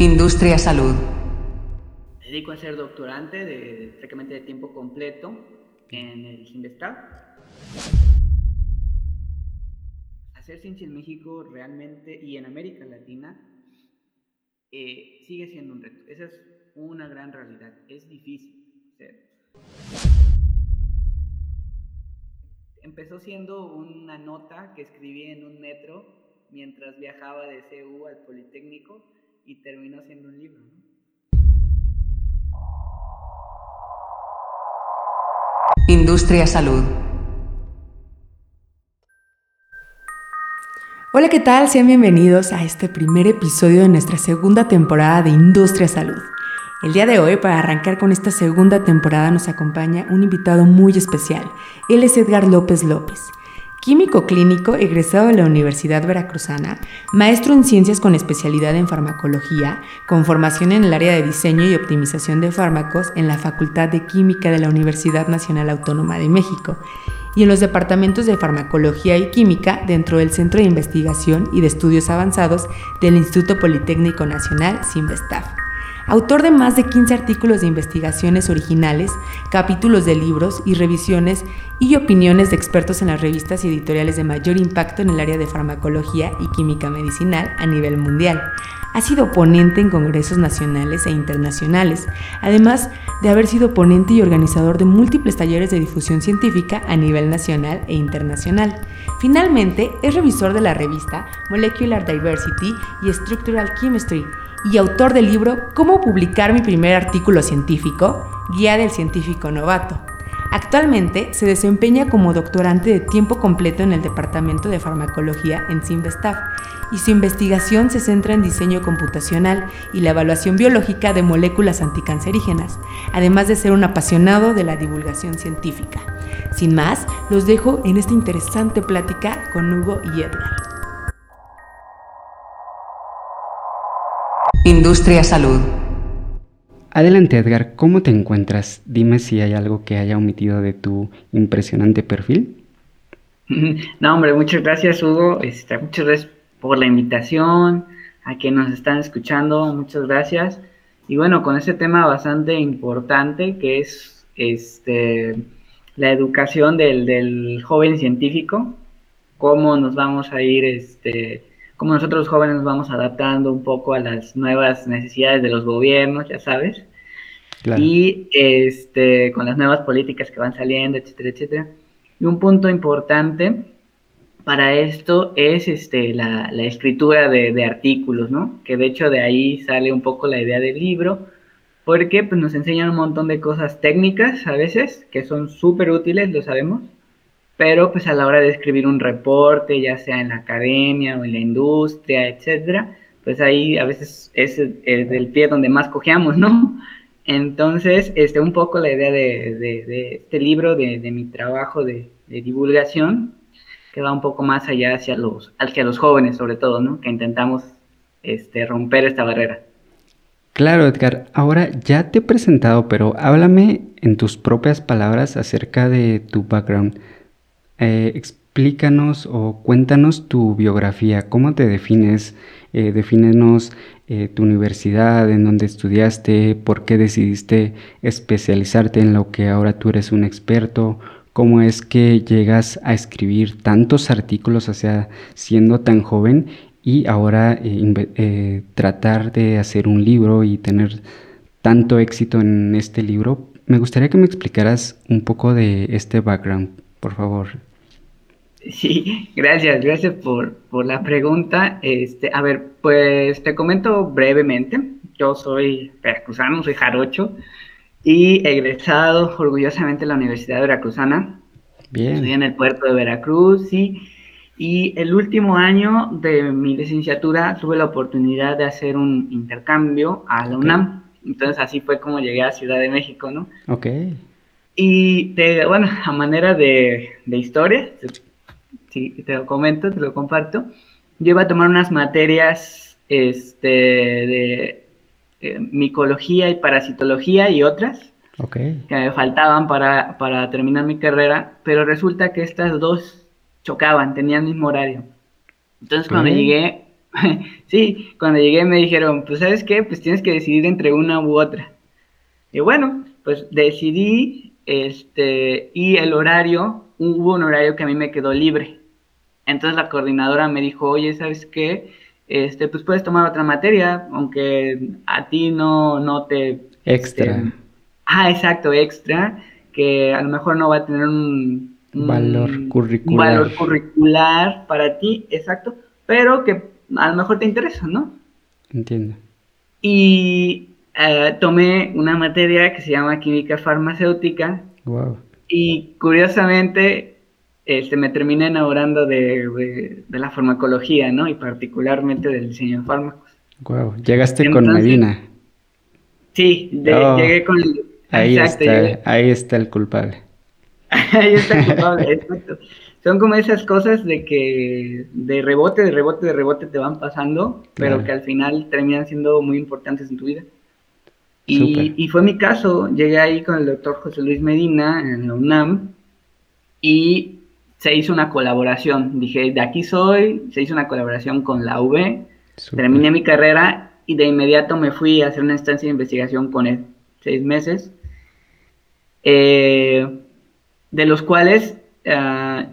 Industria Salud. Me dedico a ser doctorante de, prácticamente de tiempo completo en el Sinvestav. Hacer ciencia en México realmente y en América Latina eh, sigue siendo un reto. Esa es una gran realidad. Es difícil Empezó siendo una nota que escribí en un metro mientras viajaba de CU al Politécnico y terminó siendo un libro. Industria Salud. Hola, ¿qué tal? Sean bienvenidos a este primer episodio de nuestra segunda temporada de Industria Salud. El día de hoy, para arrancar con esta segunda temporada, nos acompaña un invitado muy especial. Él es Edgar López López. Químico clínico egresado de la Universidad Veracruzana, maestro en ciencias con especialidad en farmacología, con formación en el área de diseño y optimización de fármacos en la Facultad de Química de la Universidad Nacional Autónoma de México y en los departamentos de farmacología y química dentro del Centro de Investigación y de Estudios Avanzados del Instituto Politécnico Nacional, CIMBESTAF autor de más de 15 artículos de investigaciones originales, capítulos de libros y revisiones y opiniones de expertos en las revistas y editoriales de mayor impacto en el área de farmacología y química medicinal a nivel mundial. Ha sido ponente en congresos nacionales e internacionales, además de haber sido ponente y organizador de múltiples talleres de difusión científica a nivel nacional e internacional. Finalmente, es revisor de la revista Molecular Diversity y Structural Chemistry y autor del libro Cómo publicar mi primer artículo científico, Guía del Científico Novato. Actualmente se desempeña como doctorante de tiempo completo en el Departamento de Farmacología en Simvestav y su investigación se centra en diseño computacional y la evaluación biológica de moléculas anticancerígenas, además de ser un apasionado de la divulgación científica. Sin más, los dejo en esta interesante plática con Hugo y Edgar. Industria Salud. Adelante Edgar, ¿cómo te encuentras? Dime si hay algo que haya omitido de tu impresionante perfil. No, hombre, muchas gracias Hugo, este, muchas gracias por la invitación, a quienes nos están escuchando, muchas gracias. Y bueno, con ese tema bastante importante que es este, la educación del, del joven científico, cómo nos vamos a ir este, como nosotros jóvenes nos vamos adaptando un poco a las nuevas necesidades de los gobiernos, ya sabes, y este, con las nuevas políticas que van saliendo, etcétera, etcétera. Y un punto importante para esto es este, la, escritura de, artículos, ¿no? Que de hecho de ahí sale un poco la idea del libro, porque pues, nos enseñan un montón de cosas técnicas a veces, que son súper útiles, lo sabemos, pero pues a la hora de escribir un reporte, ya sea en la academia o en la industria, etcétera, pues ahí a veces es, el pie donde más cojeamos, ¿no? Entonces, este, un poco la idea de, este libro, de, mi trabajo de, divulgación, que va un poco más allá hacia los, hacia los jóvenes, sobre todo, ¿no? Que intentamos este, romper esta barrera. Claro, Edgar. Ahora ya te he presentado, pero háblame en tus propias palabras acerca de tu background. Eh, explícanos o cuéntanos tu biografía, cómo te defines, eh, defínenos eh, tu universidad, en dónde estudiaste, por qué decidiste especializarte en lo que ahora tú eres un experto, cómo es que llegas a escribir tantos artículos, o sea, siendo tan joven y ahora tratar de hacer un libro y tener tanto éxito en este libro. Me gustaría que me explicaras un poco de este background, por favor. Sí, gracias, gracias por, la pregunta. Este, a ver, pues te comento brevemente. Yo soy veracruzano, soy jarocho y egresado orgullosamente de la Universidad Veracruzana. Bien. Estudié en el puerto de Veracruz, sí. Y el último año de mi licenciatura tuve la oportunidad de hacer un intercambio a la UNAM. Entonces así fue como llegué a Ciudad de México, ¿no? Ok. Y bueno, a manera de, de historia, sí, te lo comento, te lo comparto. Yo iba a tomar unas materias este, de eh, micología y parasitología y otras que me faltaban para, terminar mi carrera, pero resulta que estas dos chocaban, tenían el mismo horario. Entonces cuando llegué sí, cuando llegué me dijeron, pues sabes qué, pues tienes que decidir entre una u otra. Y bueno, pues decidí, este, y el horario, hubo un horario que a mí me quedó libre. Entonces la coordinadora me dijo, oye, ¿sabes qué? Este, pues puedes tomar otra materia, aunque a ti no, no te... Extra. este, ah, exacto, extra, que a lo mejor no va a tener un... un- Valor un curricular. valor curricular para ti, exacto, pero que a lo mejor te interesa, ¿no? Entiendo. Y eh, tomé una materia que se llama química farmacéutica Wow. y curiosamente este, me terminé enamorando de, de- de la farmacología, ¿no? Y particularmente del diseño de fármacos. Wow. Llegaste con Medina. Sí, de- Oh, llegué con... el- Ahí exacto, está, llegué- ahí está el culpable. Ahí está el culpable, exacto. Son como esas cosas de que de rebote, de rebote, de rebote te van pasando, pero que al final terminan siendo muy importantes en tu vida. Y fue mi caso, llegué ahí con el doctor José Luis Medina en la UNAM y se hizo una colaboración. Dije, de aquí soy, se hizo una colaboración con la Súper. terminé mi carrera y de inmediato me fui a hacer una estancia de investigación con él, seis meses, eh, de los cuales, ah,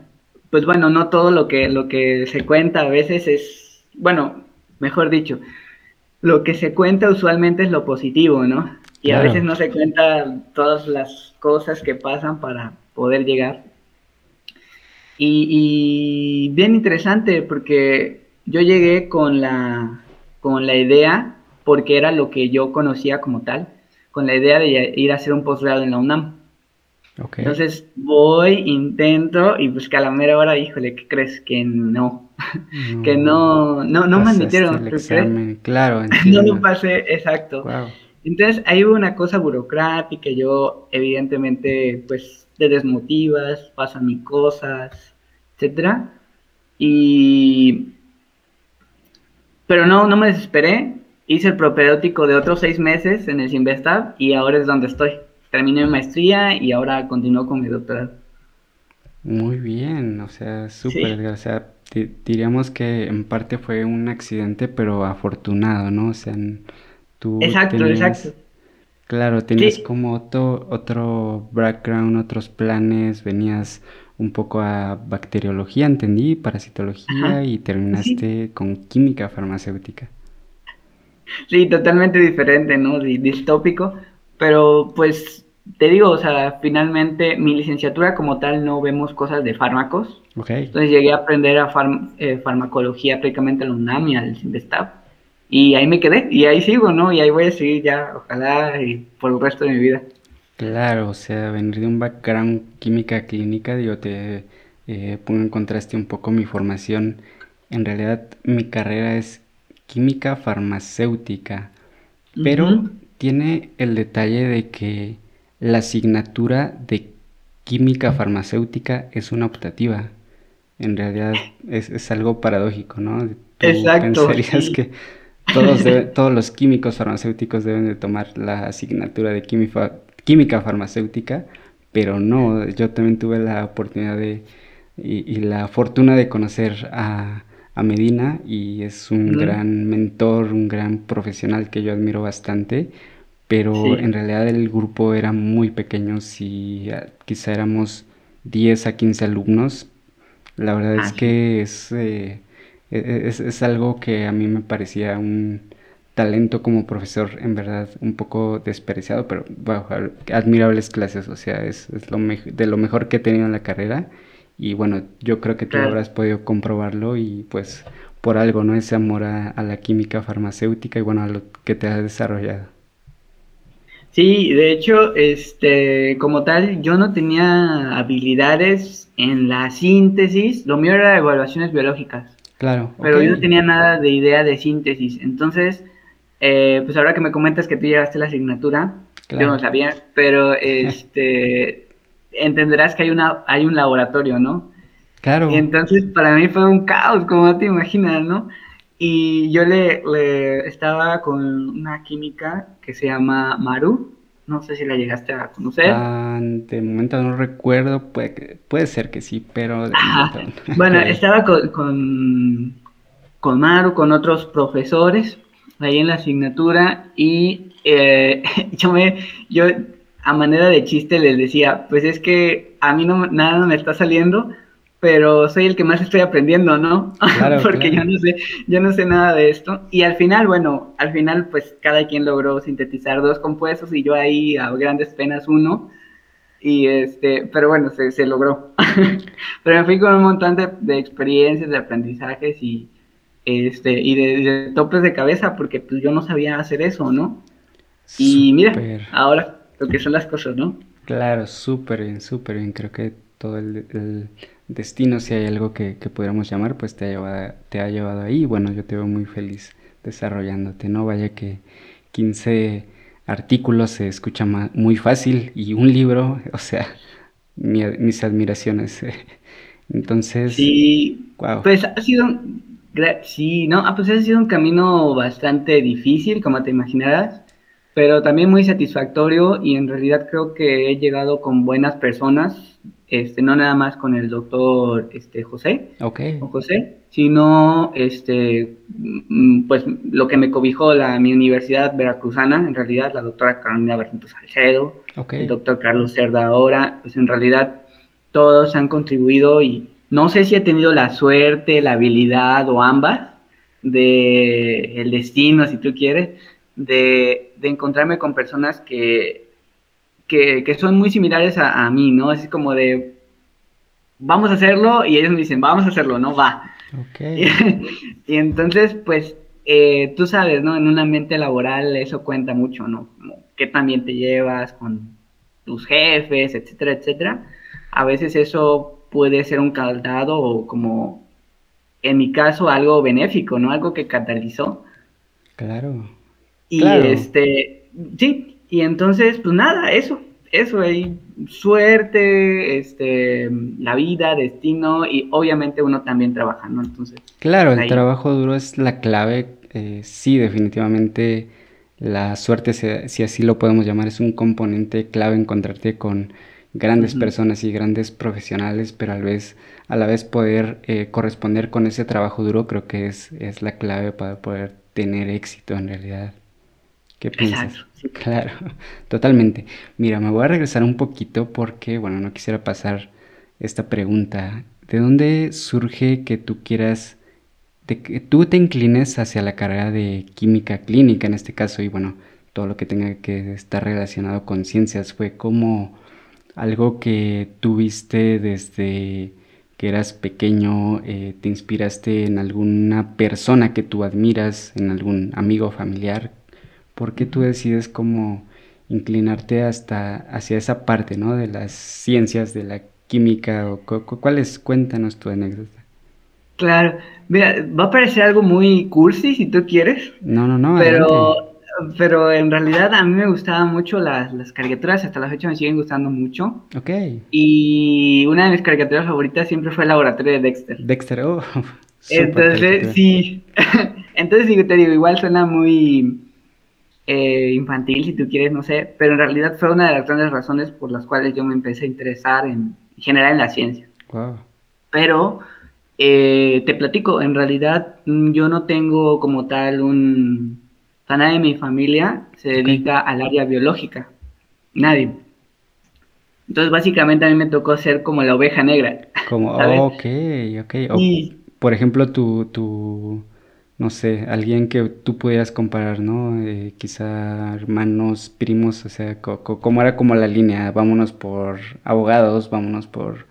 pues bueno, no todo lo que, lo que se cuenta a veces es, bueno, mejor dicho, lo que se cuenta usualmente es lo positivo, ¿no? Y a veces no se cuenta todas las cosas que pasan para poder llegar. Y, y bien interesante porque yo llegué con la, con la idea, porque era lo que yo conocía como tal, con la idea de ir a hacer un posgrado en la UNAM. Entonces voy, intento y pues que a la mera hora, híjole, ¿qué crees? Que no, que no, no, no me admitieron, el examen. Claro, No lo pasé, exacto. Wow. Entonces ahí hubo una cosa burocrática, yo evidentemente pues te desmotivas, pasan mis cosas, etcétera. Y pero no, no me desesperé, hice el propedéutico de otros seis meses en el Sinvestab y ahora es donde estoy. Terminé mi maestría y ahora continúo con mi doctorado. Muy bien, o sea, súper, Sí. O sea, di- diríamos que en parte fue un accidente, pero afortunado, ¿no? O sea, tú Exacto, tenías, exacto. Claro, tenías Sí. como otro, otro background, otros planes, venías un poco a bacteriología, entendí, parasitología Ajá. y terminaste con química farmacéutica. Sí, totalmente diferente, ¿no? Di- Distópico, pero pues te digo, o sea, finalmente mi licenciatura como tal no vemos cosas de fármacos, Ok, entonces llegué a aprender a farm- eh, farmacología prácticamente a la UNAM y al CINVESTAB, y ahí me quedé, y ahí sigo, ¿no? Y ahí voy a seguir ya, ojalá, y por el resto de mi vida. claro, o sea, venir de un background química clínica, digo, te eh, pongo en contraste un poco mi formación. En realidad, mi carrera es química farmacéutica, pero tiene el detalle de que la asignatura de química farmacéutica es una optativa. En realidad es, es algo paradójico, ¿no? Tú Exacto, pensarías sí. que todos, debe- todos los químicos farmacéuticos deben de tomar la asignatura de química, química farmacéutica, pero no, yo también tuve la oportunidad de y, y la fortuna de conocer a, a Medina y es un gran mentor, un gran profesional que yo admiro bastante, pero Sí. en realidad el grupo era muy pequeño, si ah, quizá éramos 10 a 15 alumnos, la verdad es Ah, que es, eh, es, es algo que a mí me parecía un talento como profesor, en verdad, un poco despreciado, pero wow, admirables clases, o sea, es, es lo de lo mejor que he tenido en la carrera. Y bueno, yo creo que tú habrás podido comprobarlo y pues por algo, ¿no? Ese amor a, a la química farmacéutica y bueno, a lo que te has desarrollado. Sí, de hecho, este, como tal, yo no tenía habilidades en la síntesis, lo mío era evaluaciones biológicas, Claro, pero yo no tenía nada de idea de síntesis. Entonces, eh, pues ahora que me comentas que tú llevaste la asignatura, yo no sabía, pero este, entenderás que hay una, hay un laboratorio, ¿no? Claro, Y entonces para mí fue un caos, como te imaginas, ¿no? Y yo le, le estaba con una química que se llama Maru, no sé si la llegaste a conocer. Ah, de momento no recuerdo, puede, puede ser que sí, pero de Bueno, estaba con, con, con Maru, con otros profesores ahí en la asignatura y eh, yo me, yo a manera de chiste les decía, pues es que a mí no, nada me está saliendo, pero soy el que más estoy aprendiendo, ¿no? Porque yo no sé, yo no sé nada de esto. Y al final, bueno, al final pues cada quien logró sintetizar dos compuestos y yo ahí a grandes penas uno. Y este, pero bueno, se, se logró. pero me fui con un montón de, de experiencias, de aprendizajes y, este, y de, topes de cabeza, porque pues yo no sabía hacer eso, ¿no? Y mira, ahora lo que son las cosas, ¿no? Claro, súper bien, súper bien. Creo que todo el, destino, si hay algo que, que pudiéramos llamar, pues te ha, llevado, te ha llevado ahí. Bueno, yo te veo muy feliz desarrollándote, ¿no? Vaya que 15 artículos se escucha muy fácil y un libro, o sea, mis admiraciones. Entonces, sí, pues ha sido, sí, no, ah, pues ha sido un camino bastante difícil, como te imaginarás, pero también muy satisfactorio y en realidad creo que he llegado con buenas personas, este, no nada más con el doctor este, José, okay. o José, sino este, mm, pues lo que me cobijó la, mi universidad veracruzana, en realidad la doctora Carolina Bertento Salcedo, el doctor Carlos Cerda ahora, pues en realidad todos han contribuido y no sé si he tenido la suerte, la habilidad o ambas de el destino, si tú quieres, de, encontrarme con personas que, que, son muy similares a, mí, ¿no? Así como de, vamos a hacerlo y ellos me dicen, vamos a hacerlo, ¿no? Va. Okay. Y, entonces, pues, eh, tú sabes, ¿no? En un ambiente laboral eso cuenta mucho, ¿no? Como qué también te llevas con tus jefes, etcétera, etcétera. A veces eso puede ser un caldado o como, en mi caso, algo benéfico, ¿no? Algo que catalizó. Claro. Y este, sí, y entonces, pues nada, eso, eso, hay suerte, este, la vida, destino y obviamente uno también trabaja, ¿no? Entonces. Claro, el trabajo duro es la clave, eh, sí, definitivamente la suerte, si, así lo podemos llamar, es un componente clave encontrarte con grandes personas y grandes profesionales, pero a la vez, a la vez poder eh, corresponder con ese trabajo duro creo que es, es la clave para poder tener éxito en realidad. ¿Qué piensas? Claro, totalmente. Mira, me voy a regresar un poquito porque, bueno, no quisiera pasar esta pregunta. ¿De dónde surge que tú quieras, de que tú te inclines hacia la carrera de química clínica en este caso y, bueno, todo lo que tenga que estar relacionado con ciencias? ¿Fue como algo que tuviste desde que eras pequeño? Eh, ¿Te inspiraste en alguna persona que tú admiras, en algún amigo familiar? ¿Por qué tú decides cómo inclinarte hasta hacia esa parte, ¿no? De las ciencias, de la química, o cuáles, cuéntanos tu anécdota. Claro, mira, va a parecer algo muy cursi si tú quieres. No, no, no. Pero, pero en realidad a mí me gustaban mucho las, las, caricaturas, hasta la fecha me siguen gustando mucho. Ok. Y una de mis caricaturas favoritas siempre fue el laboratorio de Dexter. Dexter, oh. Entonces, sí. Entonces, te digo, igual suena muy eh, infantil, si tú quieres, no sé, pero en realidad fue una de las grandes razones por las cuales yo me empecé a interesar en, general en la ciencia. Pero eh, te platico, en realidad mm, yo no tengo como tal un... O nadie de mi familia se dedica al área biológica. Nadie. Entonces, básicamente a mí me tocó ser como la oveja negra. Como, ok, ok. Por ejemplo, tu, tu, no sé, alguien que tú pudieras comparar, ¿no? Eh, quizá hermanos, primos, o sea, ¿cómo era como la línea? Vámonos por abogados, vámonos por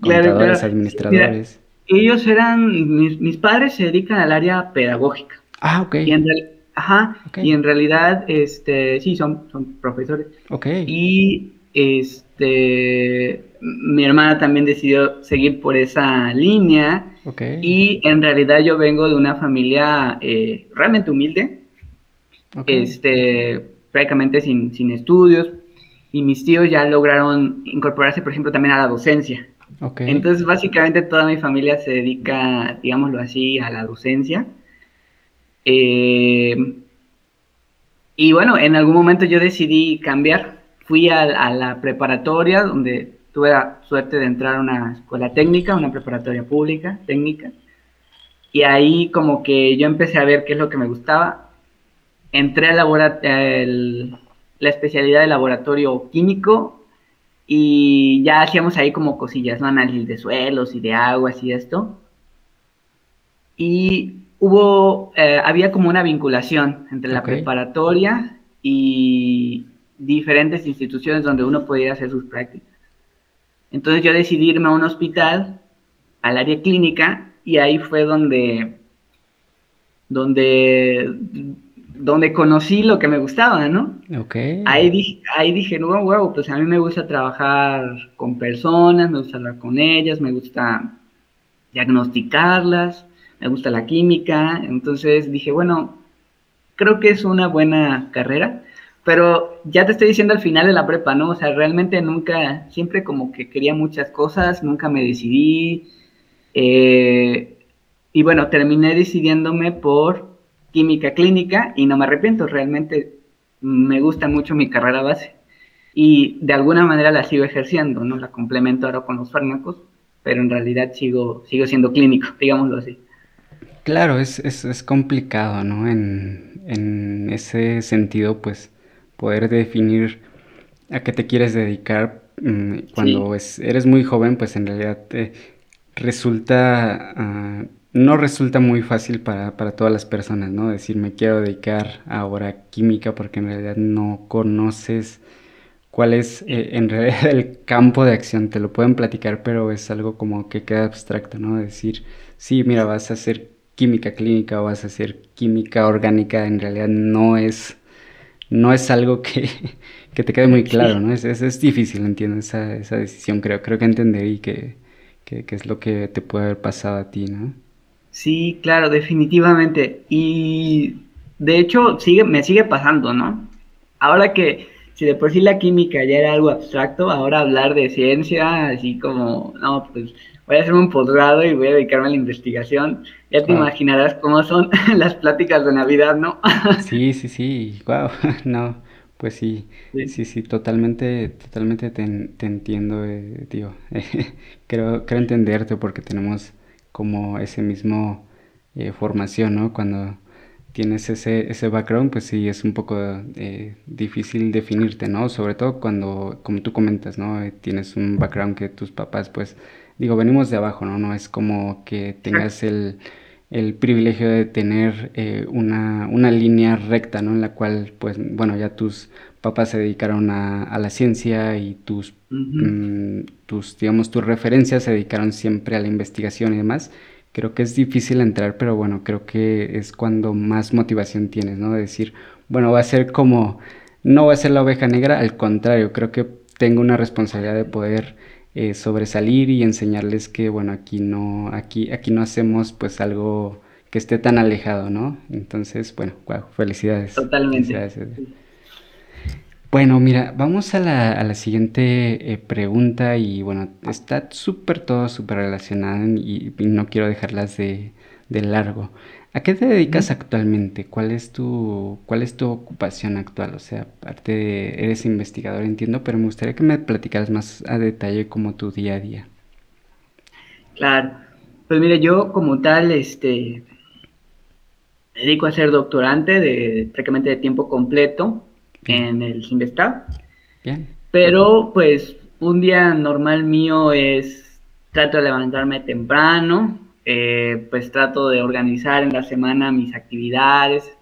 contadores, administradores. ellos eran, mis, padres se dedican al área pedagógica. Ah, ok. Y en, ajá, y en realidad, este, sí, son, son profesores. Ok. Y, este, mi hermana también decidió seguir por esa línea y en realidad yo vengo de una familia eh, realmente humilde, este, prácticamente sin, sin, estudios, y mis tíos ya lograron incorporarse, por ejemplo, también a la docencia. Entonces, básicamente toda mi familia se dedica, digámoslo así, a la docencia. Eh, y bueno, en algún momento yo decidí cambiar. Fui a, a la preparatoria donde tuve la suerte de entrar a una escuela técnica, una preparatoria pública, técnica. Y ahí como que yo empecé a ver qué es lo que me gustaba. Entré a la especialidad de laboratorio químico y ya hacíamos ahí como cosillas, ¿no? Análisis de suelos y de aguas y esto. Y hubo, eh, había como una vinculación entre la preparatoria y diferentes instituciones donde uno podía hacer sus prácticas. Entonces yo decidí irme a un hospital, al área clínica, y ahí fue donde, donde, donde conocí lo que me gustaba, ¿no? Okay. Ahí dije, ahí dije, no, wow, pues a mí me gusta trabajar con personas, me gusta hablar con ellas, me gusta diagnosticarlas, me gusta la química, entonces dije, bueno, creo que es una buena carrera pero ya te estoy diciendo al final de la prepa, ¿no? O sea, realmente nunca, siempre como que quería muchas cosas, nunca me decidí. Eh, y bueno, terminé decidiéndome por química clínica y no me arrepiento, realmente me gusta mucho mi carrera base. Y de alguna manera la sigo ejerciendo, ¿no? La complemento ahora con los fármacos, pero en realidad sigo, sigo siendo clínico, digámoslo así. Claro, es, es, es complicado, ¿no? En, en ese sentido, pues poder definir a qué te quieres dedicar mm, cuando eres muy joven, pues en realidad te resulta, ah, no resulta muy fácil para, todas las personas, ¿no? Decir, me quiero dedicar ahora a química porque en realidad no conoces cuál es eh, en realidad el campo de acción. Te lo pueden platicar, pero es algo como que queda abstracto, ¿no? Decir, sí, mira, vas a hacer química clínica o vas a hacer química orgánica, en realidad no es no es algo que, te quede muy claro, ¿no? Es, es, difícil, entiendo, esa, esa, decisión, creo, creo que entender y que, que, es lo que te puede haber pasado a ti, ¿no? Sí, claro, definitivamente. Y de hecho, sigue, me sigue pasando, ¿no? Ahora que, si de por sí la química ya era algo abstracto, ahora hablar de ciencia, así como, no, pues voy a hacerme un posgrado y voy a dedicarme a la investigación. Ya te imaginarás cómo son las pláticas de Navidad, ¿no? sí, sí, sí, wow, no, pues sí, sí, sí, totalmente, totalmente te, entiendo, eh, tío. creo, creo entenderte porque tenemos como ese mismo eh, formación, ¿no? Cuando tienes ese, ese background, pues sí, es un poco eh, difícil definirte, ¿no? Sobre todo cuando, como tú comentas, ¿no? tienes un background que tus papás, pues, digo, venimos de abajo, ¿no? No es como que tengas el, privilegio de tener eh, una, línea recta, ¿no? En la cual, pues, bueno, ya tus papás se dedicaron a, la ciencia y tus, mm, tus, digamos, tus referencias se dedicaron siempre a la investigación y demás. Creo que es difícil entrar, pero bueno, creo que es cuando más motivación tienes, ¿no? De decir, bueno, va a ser como, no va a ser la oveja negra, al contrario, creo que tengo una responsabilidad de poder eh, sobresalir y enseñarles que, bueno, aquí no, aquí, aquí no hacemos pues algo que esté tan alejado, ¿no? Entonces, bueno, wow, felicidades. Totalmente. Bueno, mira, vamos a la, a la siguiente eh, pregunta y bueno, está súper todo súper relacionado y, no quiero dejarlas de, de largo. ¿A qué te dedicas actualmente? ¿Cuál es tu, cuál es tu ocupación actual? O sea, aparte de, eres investigador, entiendo, pero me gustaría que me platicaras más a detalle como tu día a día. Claro, pues mire, yo como tal, este, me dedico a ser doctorante de prácticamente de tiempo completo en el Simvestab. Bien. Pero pues un día normal mío es, trato de levantarme temprano, eh, pues trato de organizar en la semana mis actividades,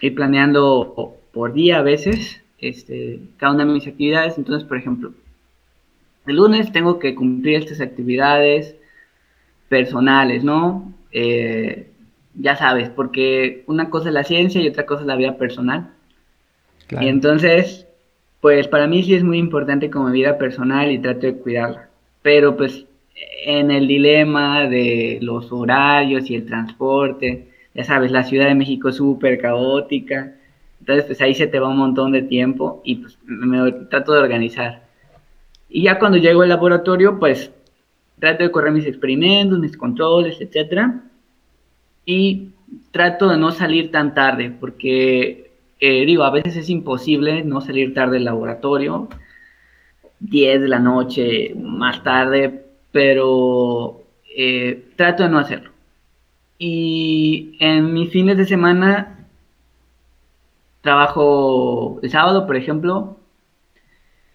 ir planeando por día a veces este, cada una de mis actividades. Entonces, por ejemplo, el lunes tengo que cumplir estas actividades personales, ¿no? Eh, ya sabes, porque una cosa es la ciencia y otra cosa es la vida personal. Y entonces, pues para mí sí es muy importante como vida personal y trato de cuidarla. Pero pues en el dilema de los horarios y el transporte, ya sabes, la Ciudad de México es súper caótica, entonces pues ahí se te va un montón de tiempo y pues me trato de organizar. Y ya cuando llego al laboratorio, pues trato de correr mis experimentos, mis controles, etcétera, y trato de no salir tan tarde, porque eh, digo, a veces es imposible no salir tarde del laboratorio, 10 de la noche, más tarde, pero eh, trato de no hacerlo. Y en mis fines de semana trabajo el sábado, por ejemplo,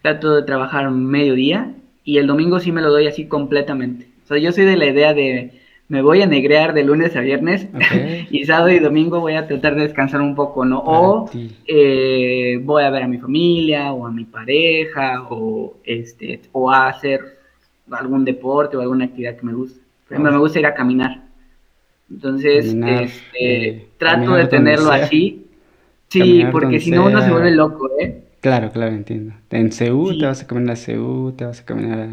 trato de trabajar mediodía y el domingo sí me lo doy así completamente. O sea, yo soy de la idea de me voy a negrear de lunes a viernes y sábado y domingo voy a tratar de descansar un poco, ¿no? o eh, voy a ver a mi familia o a mi pareja o, este, o a hacer algún deporte o alguna actividad que me guste. Por ejemplo, me gusta ir a caminar. Entonces, este, eh, trato de tenerlo así. Sí, porque si no uno se vuelve loco, ¿eh? Claro, claro, entiendo. En Ceú te vas a caminar a Ceú, te vas a caminar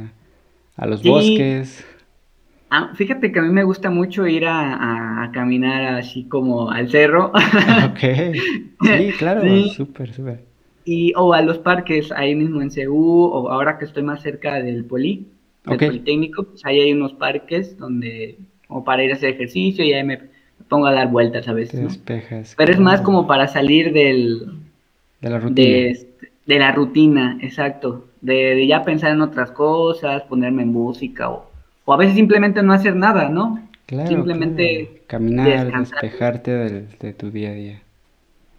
a, los bosques. Ah, fíjate que a mí me gusta mucho ir a, caminar así como al cerro. ok. Sí, claro, súper, súper. Y, o a los parques ahí mismo en Ceú, o ahora que estoy más cerca del Poli, del Politécnico, pues ahí hay unos parques donde, como para ir a hacer ejercicio y ahí me pongo a dar vueltas a veces. despejas. Pero es más como para salir del... De la rutina. De, la rutina, exacto. De, ya pensar en otras cosas, ponerme en música o o a veces simplemente no hacer nada, ¿no? Claro, simplemente caminar, despejarte de tu día a día.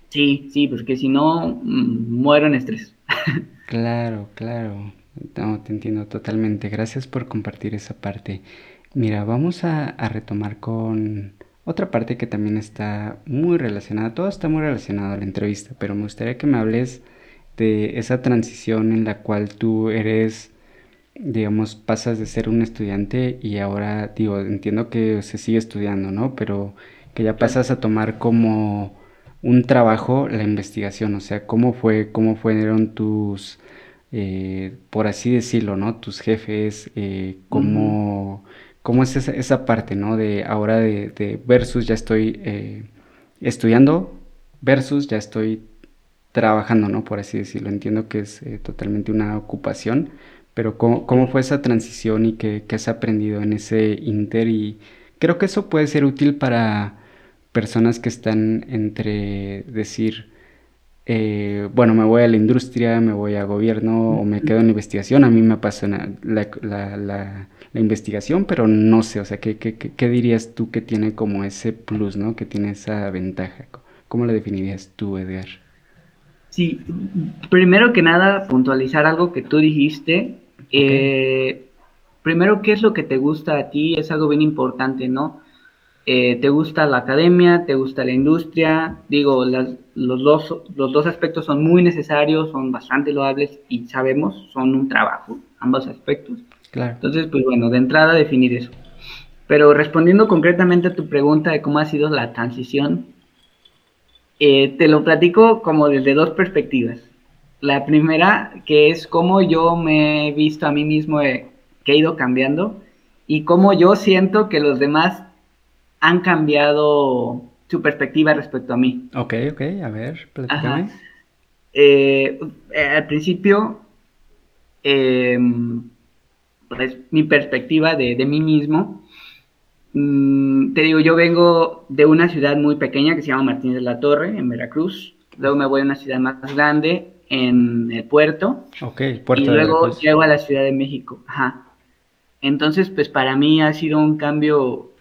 Sí, sí, porque si no, mm, muero en estrés. claro, claro. No, te entiendo totalmente. Gracias por compartir esa parte. Mira, vamos a, a retomar con otra parte que también está muy relacionada. Todo está muy relacionado a la entrevista, pero me gustaría que me hables de esa transición en la cual tú eres digamos, pasas de ser un estudiante y ahora, digo, entiendo que se sigue estudiando, ¿no? Pero que ya pasas a tomar como un trabajo la investigación, o sea, cómo fue, cómo fueron tus, eh, por así decirlo, ¿no? Tus jefes, eh, cómo, cómo, es esa, esa, parte, ¿no? De ahora de, de versus ya estoy eh, estudiando versus ya estoy trabajando, ¿no? Por así decirlo. Entiendo que es totalmente una ocupación, pero ¿cómo, fue esa transición y qué, has aprendido en ese inter? Y creo que eso puede ser útil para personas que están entre decir, eh, bueno, me voy a la industria, me voy a gobierno o me quedo en investigación. A mí me apasiona la, la, la, investigación, pero no sé, o sea, ¿qué, ¿qué, qué, dirías tú que tiene como ese plus, ¿no? Que tiene esa ventaja. ¿Cómo lo definirías tú, Edgar? Sí, primero que nada, puntualizar algo que tú dijiste eh, primero, ¿qué es lo que te gusta a ti? Es algo bien importante, ¿no? Eh, ¿Te gusta la academia? ¿Te gusta la industria? Digo, los, dos, los dos aspectos son muy necesarios, son bastante loables y sabemos, son un trabajo, ambos aspectos. Claro. Entonces, pues bueno, de entrada definir eso. Pero respondiendo concretamente a tu pregunta de cómo ha sido la transición, eh, te lo platico como desde dos perspectivas. La primera, que es cómo yo me he visto a mí mismo eh, que he ido cambiando y cómo yo siento que los demás han cambiado su perspectiva respecto a mí. Ok, ok, a ver, platícame. Eh, eh, al principio, em, pues mi perspectiva de, de mí mismo, mm, te digo, yo vengo de una ciudad muy pequeña que se llama Martínez de la Torre, en Veracruz. Luego me voy a una ciudad más grande, en el puerto. Ok, puerto Y luego llego a la Ciudad de México. Ajá. Entonces, pues para mí ha sido un cambio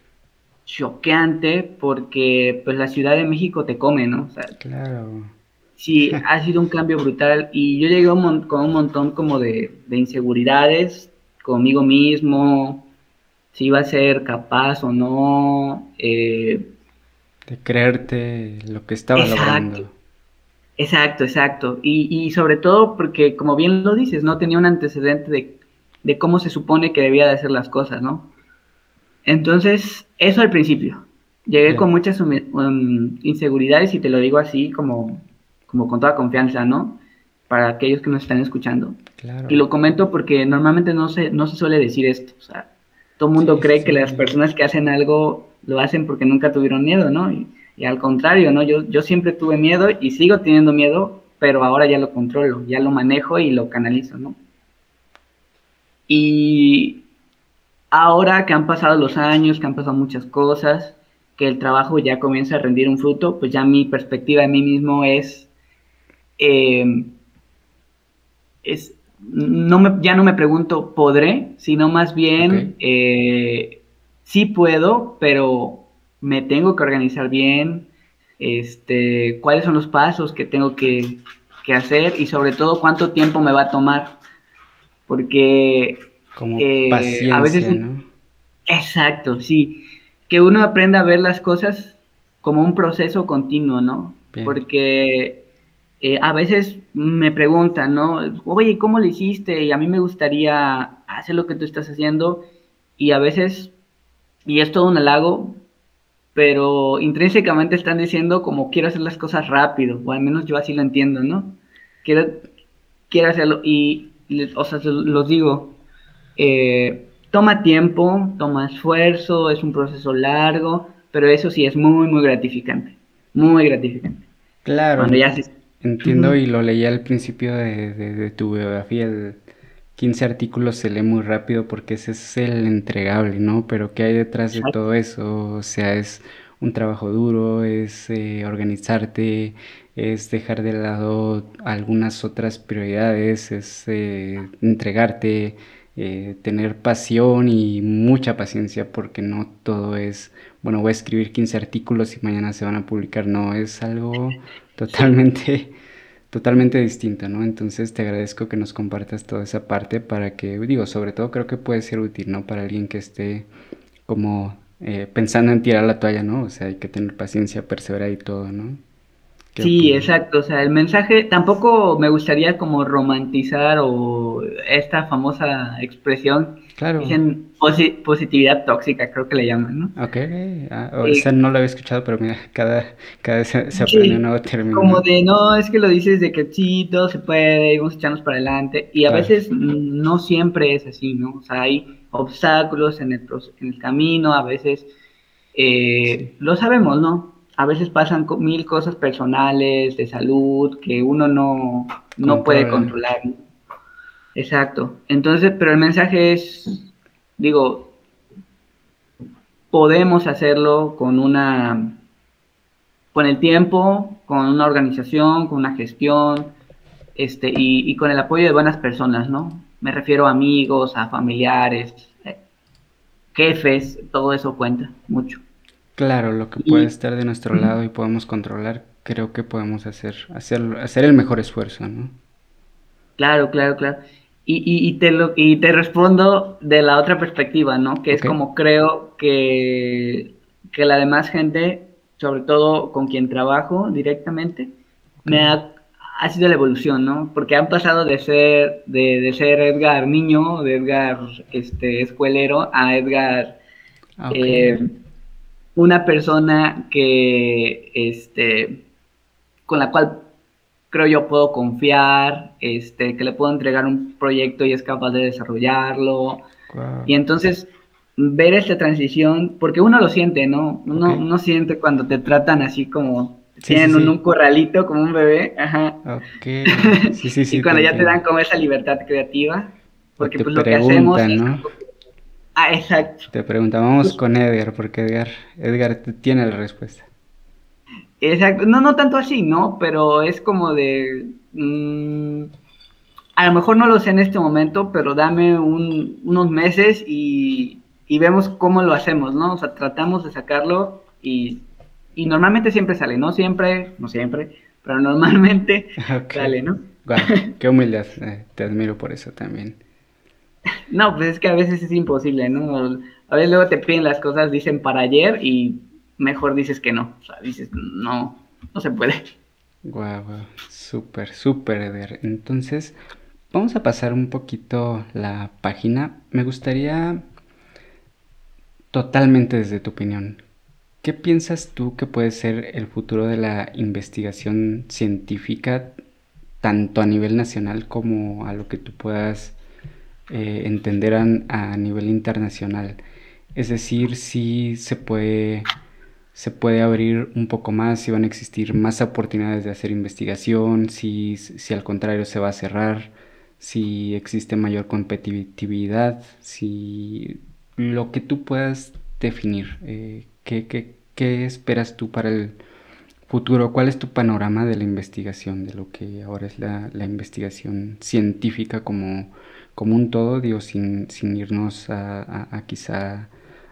choqueante porque pues la Ciudad de México te come, ¿no? claro. Sí, ha sido un cambio brutal y yo llegué con un montón como de, inseguridades conmigo mismo, si iba a ser capaz o no. Eh, de creerte lo que estaba logrando. Exacto, exacto. Y, sobre todo porque, como bien lo dices, no tenía un antecedente de, cómo se supone que debía de hacer las cosas, ¿no? Entonces, eso al principio. Llegué con muchas um, inseguridades y te lo digo así como, como con toda confianza, ¿no? Para aquellos que nos están escuchando. Y lo comento porque normalmente no se, no se suele decir esto. O sea, todo el mundo cree que las personas que hacen algo lo hacen porque nunca tuvieron miedo, ¿no? Y al contrario, ¿no? Yo, yo siempre tuve miedo y sigo teniendo miedo, pero ahora ya lo controlo, ya lo manejo y lo canalizo, ¿no? Y ahora que han pasado los años, que han pasado muchas cosas, que el trabajo ya comienza a rendir un fruto, pues ya mi perspectiva de mí mismo es, eh, es no me, ya no me pregunto podré, sino más bien eh, sí puedo, pero me tengo que organizar bien, este, cuáles son los pasos que tengo que, hacer y sobre todo cuánto tiempo me va a tomar. Porque Como eh, a veces... ¿no? Exacto, sí. Que uno aprenda a ver las cosas como un proceso continuo, ¿no? Porque eh, a veces me preguntan, ¿no? Oye, ¿cómo lo hiciste? Y a mí me gustaría hacer lo que tú estás haciendo. Y a veces, y es todo un halago, pero intrínsecamente están diciendo como quiero hacer las cosas rápido, o al menos yo así lo entiendo, ¿no? Quiero, quiero hacerlo y, o sea, los digo, eh, toma tiempo, toma esfuerzo, es un proceso largo, pero eso sí es muy, muy gratificante, muy gratificante. Claro, entiendo y lo leí al principio de, de tu biografía, el 15 artículos se lee muy rápido porque ese es el entregable, ¿no? Pero ¿qué hay detrás de todo eso? O sea, es un trabajo duro, es eh, organizarte, es dejar de lado algunas otras prioridades, es eh, entregarte, eh, tener pasión y mucha paciencia porque no todo es, bueno, voy a escribir 15 artículos y mañana se van a publicar, no, es algo totalmente totalmente distinta, ¿no? Entonces te agradezco que nos compartas toda esa parte para que, digo, sobre todo creo que puede ser útil, ¿no? Para alguien que esté como eh, pensando en tirar la toalla, ¿no? O sea, hay que tener paciencia, perseverar y todo, ¿no? Sí, exacto. O sea, el mensaje tampoco me gustaría como romantizar o esta famosa expresión. Claro. Dicen positividad tóxica, creo que le llaman, ¿no? Ok, ah, no lo había escuchado, pero mira, cada, cada vez se, aprende un nuevo término. Como de, no, es que lo dices de que sí, todo se puede, vamos a echarnos para adelante. Y a veces no siempre es así, ¿no? O sea, hay obstáculos en el, en el camino, a veces eh, lo sabemos, ¿no? A veces pasan mil cosas personales, de salud, que uno no, no puede controlar. Exacto. Entonces, pero el mensaje es, digo, podemos hacerlo con una, con el tiempo, con una organización, con una gestión, este, y, y con el apoyo de buenas personas, ¿no? Me refiero a amigos, a familiares, eh, jefes, todo eso cuenta mucho. Claro, lo que puede estar de nuestro lado y podemos controlar, creo que podemos hacer, hacer, hacer el mejor esfuerzo, ¿no? Claro, claro, claro. Y, y, te lo, y te respondo de la otra perspectiva, ¿no? Que es como creo que, que la demás gente, sobre todo con quien trabajo directamente, me ha, ha, sido la evolución, ¿no? Porque han pasado de ser, de, de ser Edgar niño, de Edgar este, escuelero, a Edgar... Eh, una persona que, este, con la cual creo yo puedo confiar, este, que le puedo entregar un proyecto y es capaz de desarrollarlo. Y entonces ver esta transición, porque uno lo siente, ¿no? Uno, siente cuando te tratan así como tienen Un, corralito como un bebé, ajá. Sí, sí, sí. y cuando ya te dan como esa libertad creativa, porque pues lo que hacemos Ah, exacto. Te preguntábamos pues con Edgar, porque Edgar, Edgar tiene la respuesta. Exacto, no, no tanto así, ¿no? Pero es como de... Mm, a lo mejor no lo sé en este momento, pero dame unos meses y, vemos cómo lo hacemos, ¿no? O sea, tratamos de sacarlo y, normalmente siempre sale, no siempre, no siempre, pero normalmente sale, ¿no? qué humildad, eh, te admiro por eso también. No, pues es que a veces es imposible, ¿no? A veces luego te piden las cosas, dicen para ayer y mejor dices que no. O sea, dices, no, no se puede. Guau, wow, súper, súper, Eder. Entonces, vamos a pasar un poquito la página. Me gustaría, totalmente desde tu opinión, ¿qué piensas tú que puede ser el futuro de la investigación científica, tanto a nivel nacional como a lo que tú puedas eh, a nivel internacional. Es decir, si se puede, se puede abrir un poco más, si van a existir más oportunidades de hacer investigación, si, si al contrario se va a cerrar, si existe mayor competitividad, si lo que tú puedas definir, eh, ¿qué, qué, qué esperas tú para el futuro? ¿Cuál es tu panorama de la investigación, de lo que ahora es la, la investigación científica como como un todo, digo, sin, sin irnos a, quizá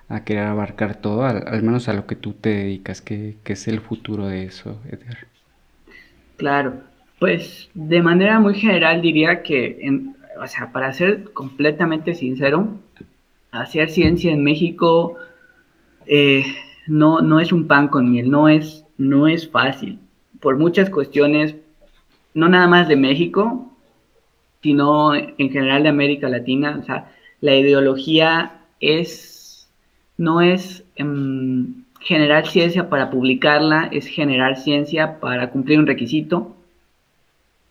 a querer abarcar todo, al, menos a lo que tú te dedicas, que, es el futuro de eso, Edgar. Claro, pues de manera muy general diría que, o sea, para ser completamente sincero, hacer ciencia en México eh, no, no es un pan con miel, no es, no es fácil, por muchas cuestiones, no nada más de México, sino en general de América Latina, o sea, la ideología es no es em, generar ciencia para publicarla, es generar ciencia para cumplir un requisito.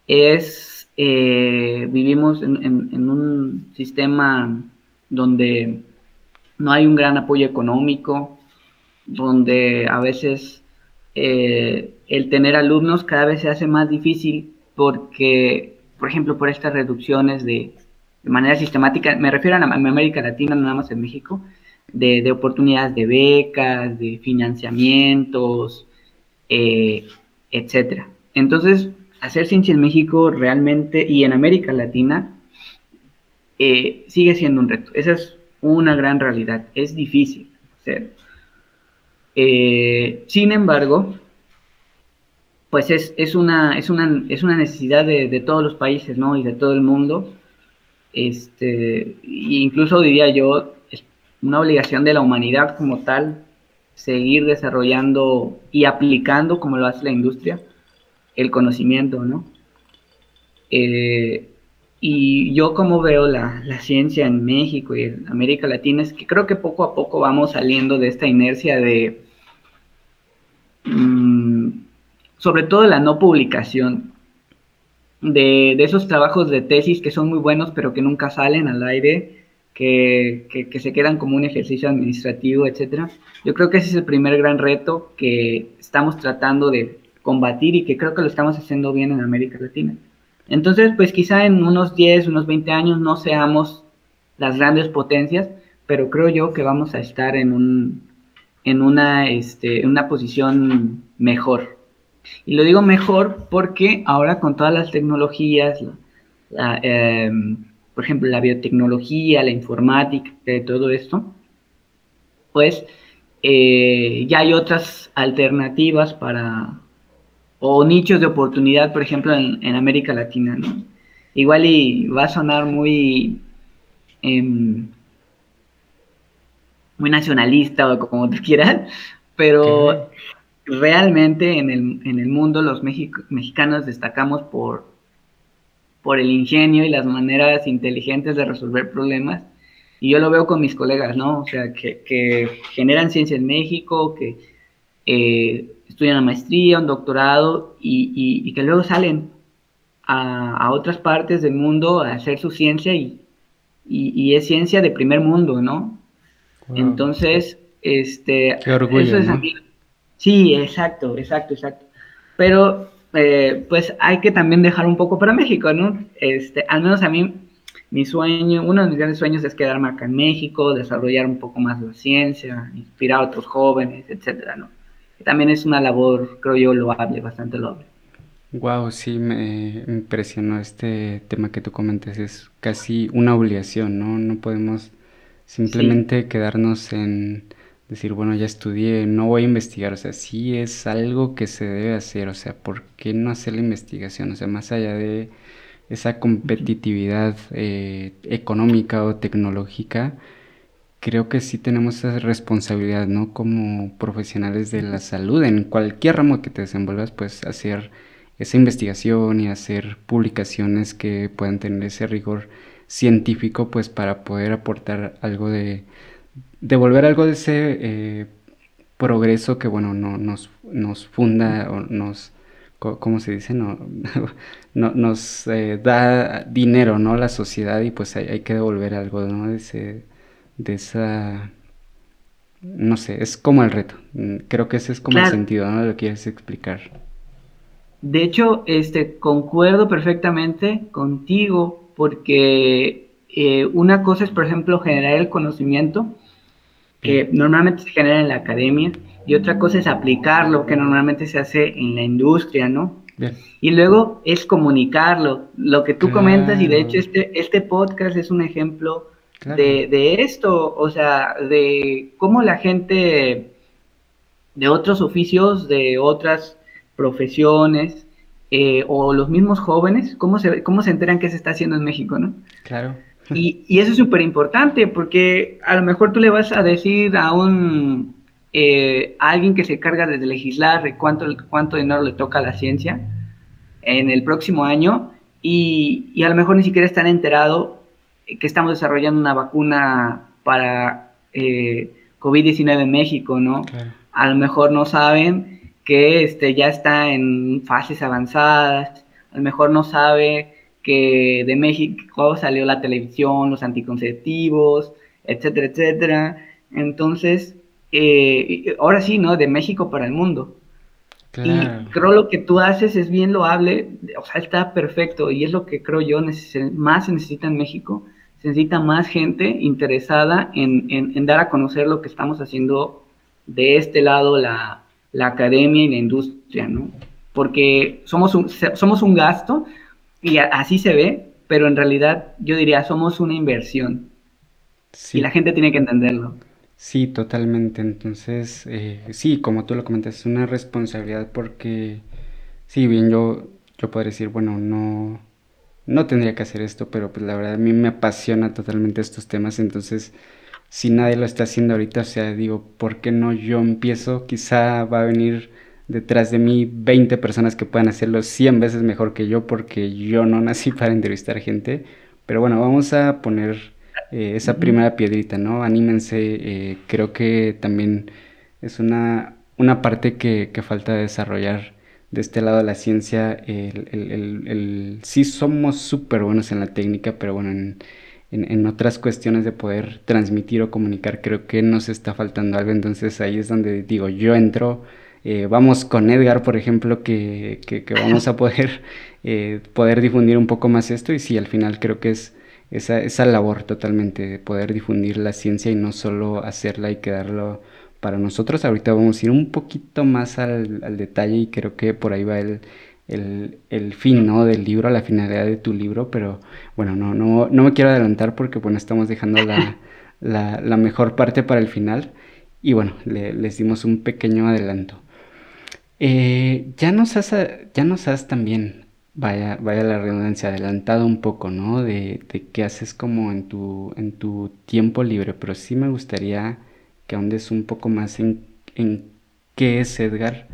Es, eh, vivimos en, un sistema donde no hay un gran apoyo económico, donde a veces eh, el tener alumnos cada vez se hace más difícil porque, por ejemplo, por estas reducciones de, manera sistemática, me refiero a, a América Latina, no nada más en México, de, oportunidades de becas, de financiamientos, eh, etcétera. Entonces, hacer ciencia en México realmente y en América Latina eh, sigue siendo un reto. Esa es una gran realidad. Es difícil hacer. Eh, sin embargo, pues es, una, es, una, es una necesidad de, todos los países, ¿no? Y de todo el mundo. Este, incluso diría yo, una obligación de la humanidad como tal, seguir desarrollando y aplicando, como lo hace la industria, el conocimiento, ¿no? Eh, y yo como veo la, ciencia en México y en América Latina es que creo que poco a poco vamos saliendo de esta inercia de, mm, sobre todo la no publicación, de, de, esos trabajos de tesis que son muy buenos pero que nunca salen al aire que, se quedan como un ejercicio administrativo, etcétera. Yo creo que ese es el primer gran reto que estamos tratando de combatir y que creo que lo estamos haciendo bien en América Latina. Entonces, pues quizá en unos 10, unos 20 años no seamos las grandes potencias, pero creo yo que vamos a estar en, un, en, una, este, en una posición mejor. Y lo digo mejor porque ahora con todas las tecnologías, em, por ejemplo, la biotecnología, la informática, todo esto, pues eh, ya hay otras alternativas para, o nichos de oportunidad, por ejemplo, en, América Latina, ¿no? Igual y va a sonar muy, em, muy nacionalista o como tú quieras, pero realmente en el, en el mundo los mexicanos destacamos por por el ingenio y las maneras inteligentes de resolver problemas. Y yo lo veo con mis colegas, ¿no? O sea, que, generan ciencia en México, que eh, estudian una maestría, un doctorado y, que luego salen a, otras partes del mundo a hacer su ciencia y, y es ciencia de primer mundo, ¿no? Entonces, este... Qué orgullo, Sí, exacto, exacto, exacto. Pero eh, pues hay que también dejar un poco para México, ¿no? Este, al menos a mí, mi sueño, uno de mis grandes sueños es quedarme acá en México, desarrollar un poco más la ciencia, inspirar a otros jóvenes, etcétera, ¿no? También es una labor, creo yo, loable, bastante loable. Wow, sí, me impresionó este tema que tú comentas, es casi una obligación, ¿no? No podemos simplemente quedarnos en decir, bueno, ya estudié, no voy a investigar, o sea, sí es algo que se debe hacer, o sea, ¿por qué no hacer la investigación? O sea, más allá de esa competitividad eh, económica o tecnológica, creo que sí tenemos esa responsabilidad, ¿no? Como profesionales de la salud, en cualquier ramo que te desenvuelvas, pues hacer esa investigación y hacer publicaciones que puedan tener ese rigor científico, pues para poder aportar algo de devolver algo de ese eh, progreso que, bueno, no, nos, nos funda o nos, ¿cómo se dice? No, no nos eh, da dinero, ¿no? La sociedad y pues hay, que devolver algo, ¿no? De, ese, de esa... No sé, es como el reto. Mm, creo que ese es como el sentido, ¿no? Lo quieres explicar. De hecho, este, concuerdo perfectamente contigo porque eh, una cosa es, por ejemplo, generar el conocimiento que normalmente se genera en la academia, y otra cosa es aplicarlo, que normalmente se hace en la industria, ¿no? Y luego es comunicarlo, lo que tú comentas, y de hecho este, este podcast es un ejemplo de, de, esto, o sea, de cómo la gente de otros oficios, de otras profesiones, eh, o los mismos jóvenes, cómo se, cómo se enteran qué se está haciendo en México, ¿no? Claro. Y, y eso es súper importante porque a lo mejor tú le vas a decir a un eh, a alguien que se carga de legislar de cuánto, cuánto dinero le toca a la ciencia en el próximo año y, y a lo mejor ni siquiera están enterados que estamos desarrollando una vacuna para eh, COVID-19 en México, ¿no? A lo mejor no saben que este, ya está en fases avanzadas, a lo mejor no sabe que de México salió la televisión, los anticonceptivos, etcétera, etcétera. Entonces, eh, ahora sí, ¿no? De México para el mundo. Y creo lo que tú haces es bien loable, o sea, está perfecto y es lo que creo yo más se necesita en México. Se necesita más gente interesada en, dar a conocer lo que estamos haciendo de este lado, la, academia y la industria, ¿no? Porque somos un, somos un gasto y así se ve, pero en realidad yo diría somos una inversión. Y la gente tiene que entenderlo. Sí, totalmente. Entonces, eh, sí, como tú lo comentas, es una responsabilidad porque, sí, bien, yo, yo podría decir, bueno, no, no tendría que hacer esto, pero pues la verdad a mí me apasiona totalmente estos temas, entonces, si nadie lo está haciendo ahorita, o sea, digo, ¿por qué no yo empiezo? Quizá va a venir detrás de mí 20 personas que puedan hacerlo 100 veces mejor que yo, porque yo no nací para entrevistar gente, pero bueno, vamos a poner eh, esa primera piedrita, ¿no? Anímense, eh, creo que también es una, una parte que, que, falta desarrollar de este lado de la ciencia. El, el, el, sí somos súper buenos en la técnica, pero bueno, en, en, otras cuestiones de poder transmitir o comunicar, creo que nos está faltando algo. Entonces ahí es donde digo, yo entro. Eh, vamos con Edgar, por ejemplo, que, que, que vamos a poder, poder difundir un poco más esto y sí, al final creo que es esa, esa labor totalmente de poder difundir la ciencia y no solo hacerla y quedarlo para nosotros. Ahorita vamos a ir un poquito más al, detalle y creo que por ahí va el, el, fin ¿no? del libro, la finalidad de tu libro, pero bueno, no, no, no me quiero adelantar porque bueno, estamos dejando la, la, mejor parte para el final y bueno, les dimos un pequeño adelanto. Eh, ya, nos has, ya nos has también vaya, vaya la redundancia, adelantado un poco, ¿no? De, de qué haces como en tu, en tu tiempo libre, pero sí me gustaría que ahondes un poco más en, en qué es Edgar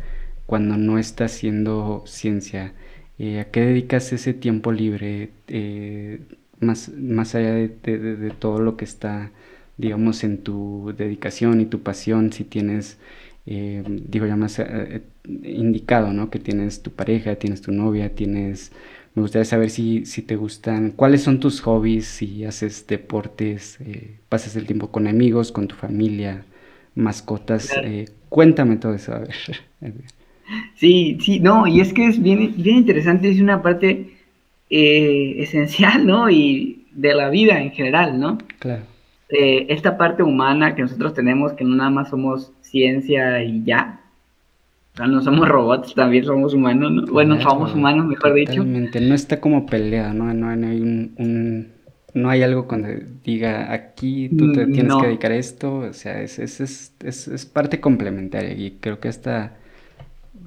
cuando no está haciendo ciencia. Eh, ¿A qué dedicas ese tiempo libre? Eh, más, más allá de, de, todo lo que está, digamos, en tu dedicación y tu pasión, si tienes eh, digo ya más eh, indicado, ¿no? Que tienes tu pareja, tienes tu novia, tienes... Me gustaría saber si, si te gustan, cuáles son tus hobbies, si haces deportes, pasas el tiempo con amigos, con tu familia, mascotas. cuéntame todo eso, a ver. Sí, sí, no, y es que es bien, bien interesante, es una parte esencial, ¿no? Y de la vida en general, ¿no? Claro. esta parte humana que nosotros tenemos, que no nada más somos ciencia y ya. No somos robots, también somos humanos, ¿no? Bueno, somos humanos, mejor dicho. no está como pelea, ¿no? No, hay un, no hay algo cuando diga aquí tú te tienes que dedicar a esto, o sea, es, es, es, es, parte complementaria y creo que hasta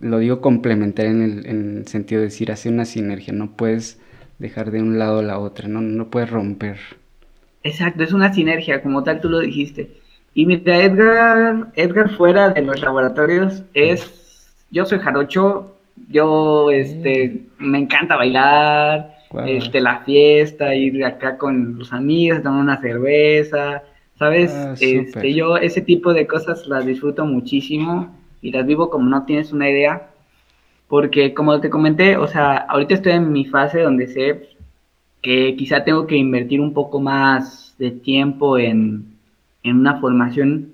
lo digo complementaria en el, en el sentido de decir, hace una sinergia, no puedes dejar de un lado a la otra, no, no puedes romper. Exacto, es una sinergia, como tal tú lo dijiste. Y mira, Edgar, Edgar fuera de los laboratorios es, yo soy jarocho, yo este, me encanta bailar, este, la fiesta, ir acá con los amigos, tomar una cerveza, ¿sabes? Ah, este, yo ese tipo de cosas las disfruto muchísimo y las vivo como no tienes una idea, porque como te comenté, o sea, ahorita estoy en mi fase donde sé que quizá tengo que invertir un poco más de tiempo en en una formación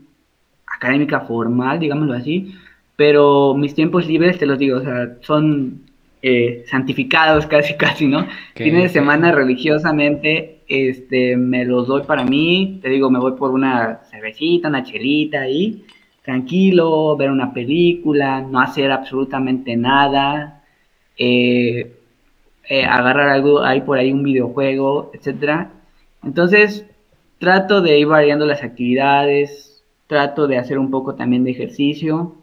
académica formal, digámoslo así, pero mis tiempos libres, te los digo, o sea, son eh, santificados casi, casi, ¿no? Fines de semana religiosamente, este, me los doy para mí, te digo, me voy por una cervecita, una chelita ahí, tranquilo, ver una película, no hacer absolutamente nada, eh, eh, agarrar algo, hay por ahí un videojuego, etcétera. Entonces, trato de ir variando las actividades, trato de hacer un poco también de ejercicio.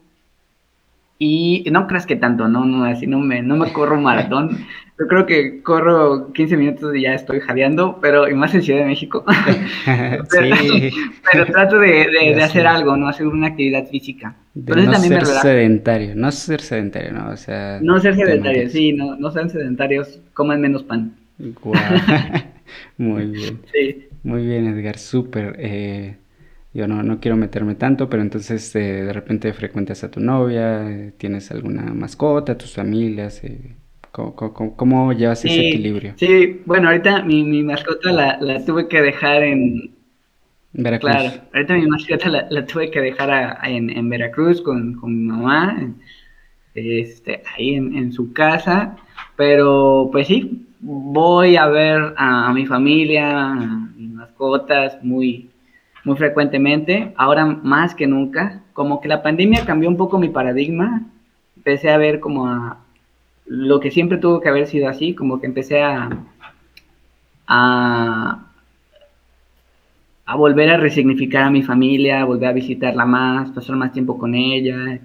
Y no creas que tanto, no, no, así no me, no me corro un maratón. Yo creo que corro 15 minutos y ya estoy jadeando, pero y más en Ciudad de México. pero, sí. pero trato de, de- hacer algo, ¿no? Hacer una actividad física. De no también ser sedentario, no ser sedentario, ¿no? O sea... No ser mantienes- sí, no, no sean sedentarios, coman menos pan. Muy bien. Sí. Muy bien, Edgar, súper. eh, yo no, no quiero meterme tanto, pero entonces eh, de repente frecuentas a tu novia, tienes alguna mascota, tus familias, eh, ¿cómo, cómo- cómo llevas ese equilibrio? Sí, bueno, ahorita mi, mi mascota la, la tuve que dejar en, Veracruz. claro, ahorita mi mascota la, la tuve que dejar a- a- en, en Veracruz con, con mi mamá, este, ahí en, en su casa, pero pues sí, voy a ver a, a mi familia, a mis mascotas muy, muy frecuentemente, ahora más que nunca, como que la pandemia cambió un poco mi paradigma, empecé a ver como a lo que siempre tuvo que haber sido así, como que empecé a, a, a volver a resignificar a mi familia, a volver a visitarla más, pasar más tiempo con ella,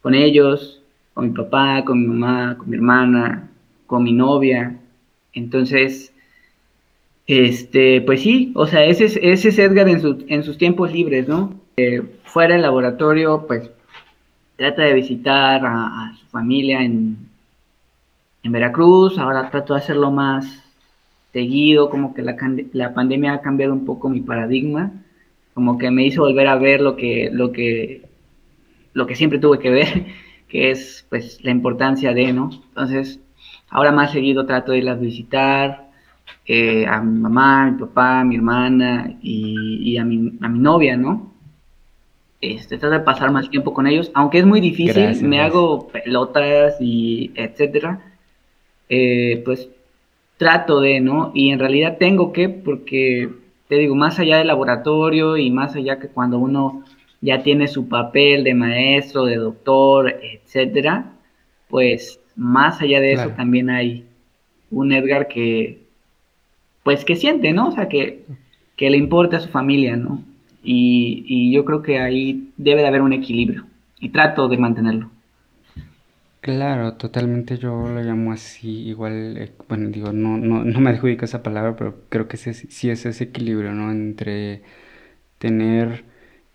con ellos, con mi papá, con mi mamá, con mi hermana, con mi novia. Entonces, este, pues sí, o sea, ese es, ese es Edgar en, su- en sus tiempos libres, ¿no? Eh, fuera del laboratorio, pues trata de visitar a, su familia en, en Veracruz, ahora trato de hacerlo más seguido, como que la, la pandemia ha cambiado un poco mi paradigma, como que me hizo volver a ver lo que, lo que, lo que siempre tuve que ver, que es pues la importancia de, ¿no? Entonces, ahora más seguido trato de irlas visitar, eh, a mi mamá, a mi papá, a mi hermana y, y a, mi, a mi novia, ¿no? Este, trato de pasar más tiempo con ellos, aunque es muy difícil, Gracias, me hago pelotas y etcétera, eh, pues trato de, ¿no? Y en realidad tengo que, porque te digo, más allá del laboratorio y más allá que cuando uno ya tiene su papel de maestro, de doctor, etcétera, pues más allá de eso también hay un Edgar que, pues que siente, ¿no? O sea, que, que le importa a su familia, ¿no? Y, y yo creo que ahí debe de haber un equilibrio y trato de mantenerlo. Claro, totalmente yo lo llamo así, igual, eh, bueno, digo, no, no, no me adjudico esa palabra, pero creo que ese- sí es ese equilibrio, ¿no? Entre tener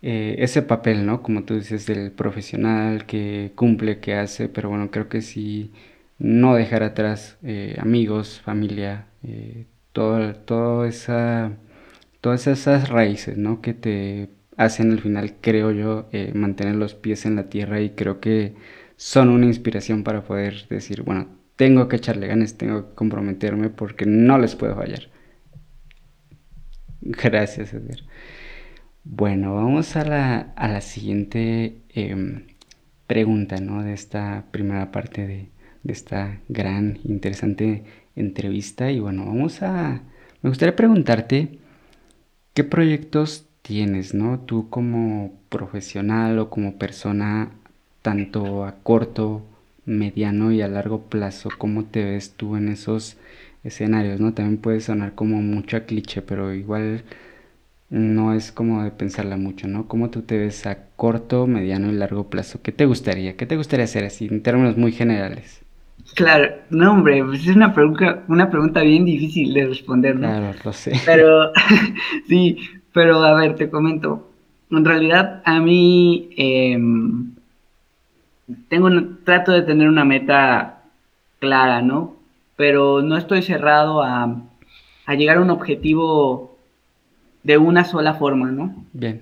eh, ese papel, ¿no? Como tú dices, del profesional que cumple, que hace, pero bueno, creo que sí, no dejar atrás eh, amigos, familia, eh, todo, todo esa, todas esas raíces, ¿no? Que te hacen al final, creo yo, eh, mantener los pies en la tierra y creo que son una inspiración para poder decir, bueno, tengo que echarle ganas, tengo que comprometerme porque no les puedo fallar. Gracias, Edgar. Bueno, vamos a la, a la siguiente em, pregunta, ¿no? De esta primera parte de, de esta gran, interesante entrevista. Y bueno, vamos a... Me gustaría preguntarte, ¿qué proyectos tienes, ¿no? Tú como profesional o como persona, tanto a corto, mediano y a largo plazo, ¿cómo te ves tú en esos escenarios, ¿no? También puede sonar como mucha cliché, pero igual no es como de pensarla mucho, ¿no? ¿Cómo tú te ves a corto, mediano y largo plazo? ¿Qué te gustaría? ¿Qué te gustaría hacer así, en términos muy generales? Claro, no hombre, pues es una pregunta, una pregunta bien difícil de responder, ¿no? Claro, lo sé. Pero, sí, pero a ver, te comento. En realidad, a mí em, tengo un- trato de tener una meta clara, ¿no? Pero no estoy cerrado a, a llegar a un objetivo de una sola forma, ¿no? Bien,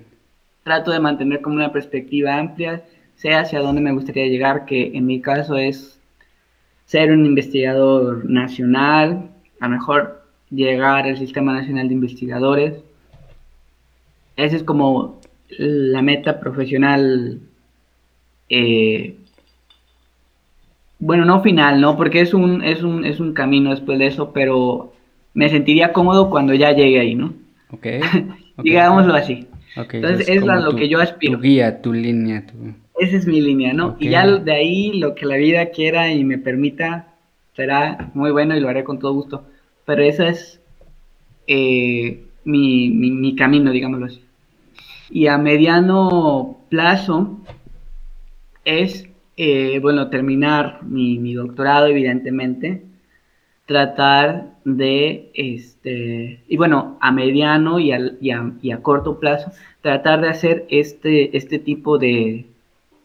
Trato de mantener como una perspectiva amplia, sé hacia dónde me gustaría llegar, que en mi caso es ser un investigador nacional, a lo mejor llegar al Sistema Nacional de Investigadores. Esa es como la meta profesional, eh, bueno, no final, ¿no? Porque es un, es un, es un camino después de eso, pero me sentiría cómodo cuando ya llegue ahí, ¿no? ok. ok, Digámoslo así. ok, Entonces, es es a lo tu- que yo aspiro. Tu guía, tu línea, tu... Esa es mi línea, ¿no? Y ya de ahí lo que la vida quiera y me permita será muy bueno y lo haré con todo gusto. Pero esa es eh, mi, mi, camino, digámoslo así. Y a mediano plazo es, eh, bueno, terminar mi, mi, doctorado, evidentemente, tratar de, este, y bueno, a mediano y, y, a, y a corto plazo, tratar de hacer este, este tipo de,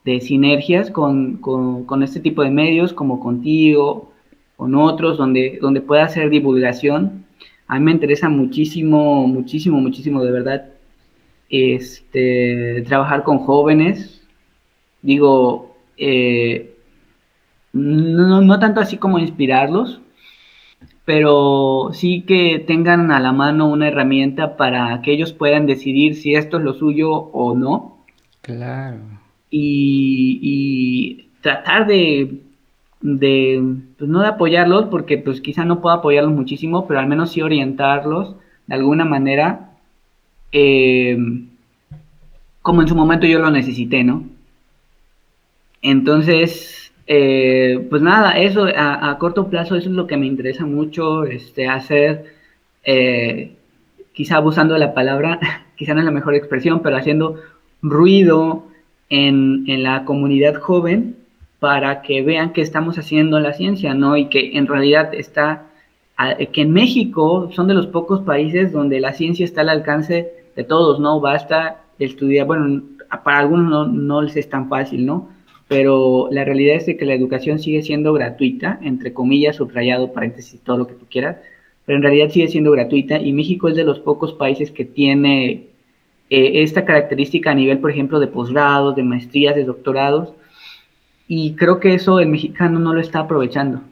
de sinergias con, con, con, este tipo de medios, como contigo, con otros, donde, donde pueda hacer divulgación. A mí me interesa muchísimo, muchísimo, muchísimo, de verdad, este, trabajar con jóvenes. Digo, eh, no, no tanto así como inspirarlos, pero sí que tengan a la mano una herramienta para que ellos puedan decidir si esto es lo suyo o no. Claro y, tratar de, pues no de apoyarlos, porque pues quizá no puedo apoyarlos muchísimo, pero al menos sí orientarlos de alguna manera, eh, como en su momento yo lo necesité, ¿no? Entonces, eh, pues nada, eso a, corto plazo, eso es lo que me interesa mucho, este, hacer, eh, quizá abusando de la palabra, quizá no es la mejor expresión, pero haciendo ruido, en, la comunidad joven para que vean que estamos haciendo la ciencia, ¿no? Y que en realidad está, que en México son de los pocos países donde la ciencia está al alcance de todos, ¿no? Basta estudiar, bueno, para algunos no, no les es tan fácil, ¿no? Pero la realidad es que la educación sigue siendo gratuita, entre comillas, subrayado, paréntesis, todo lo que tú quieras, pero en realidad sigue siendo gratuita y México es de los pocos países que tiene eh, esta característica a nivel, por ejemplo, de posgrados, de maestrías, de doctorados, y creo que eso el mexicano no lo está aprovechando.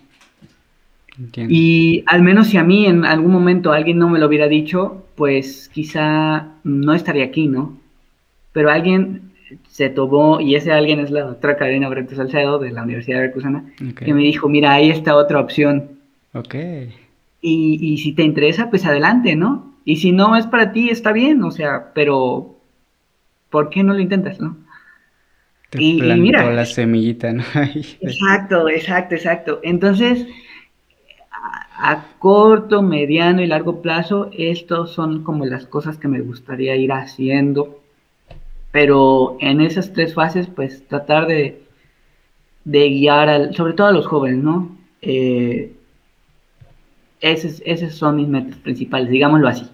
Y al menos si a mí en algún momento alguien no me lo hubiera dicho, pues quizá no estaría aquí, ¿no? Pero alguien se tomó, y ese alguien es la doctora Karina Brento Salcedo de la Universidad de Veracruzana, que me dijo, mira, ahí está otra opción. Ok. Y, y si te interesa, pues adelante, ¿no? Y si no es para ti, está bien, o sea, pero ¿por qué no lo intentas, no? y, mira, la semillita, ¿no? exacto, exacto, exacto. Entonces, a, corto, mediano y largo plazo, estos son como las cosas que me gustaría ir haciendo. Pero en esas tres fases, pues tratar de, de guiar, al, sobre todo a los jóvenes, ¿no? Eh, esos son mis metas principales, digámoslo así.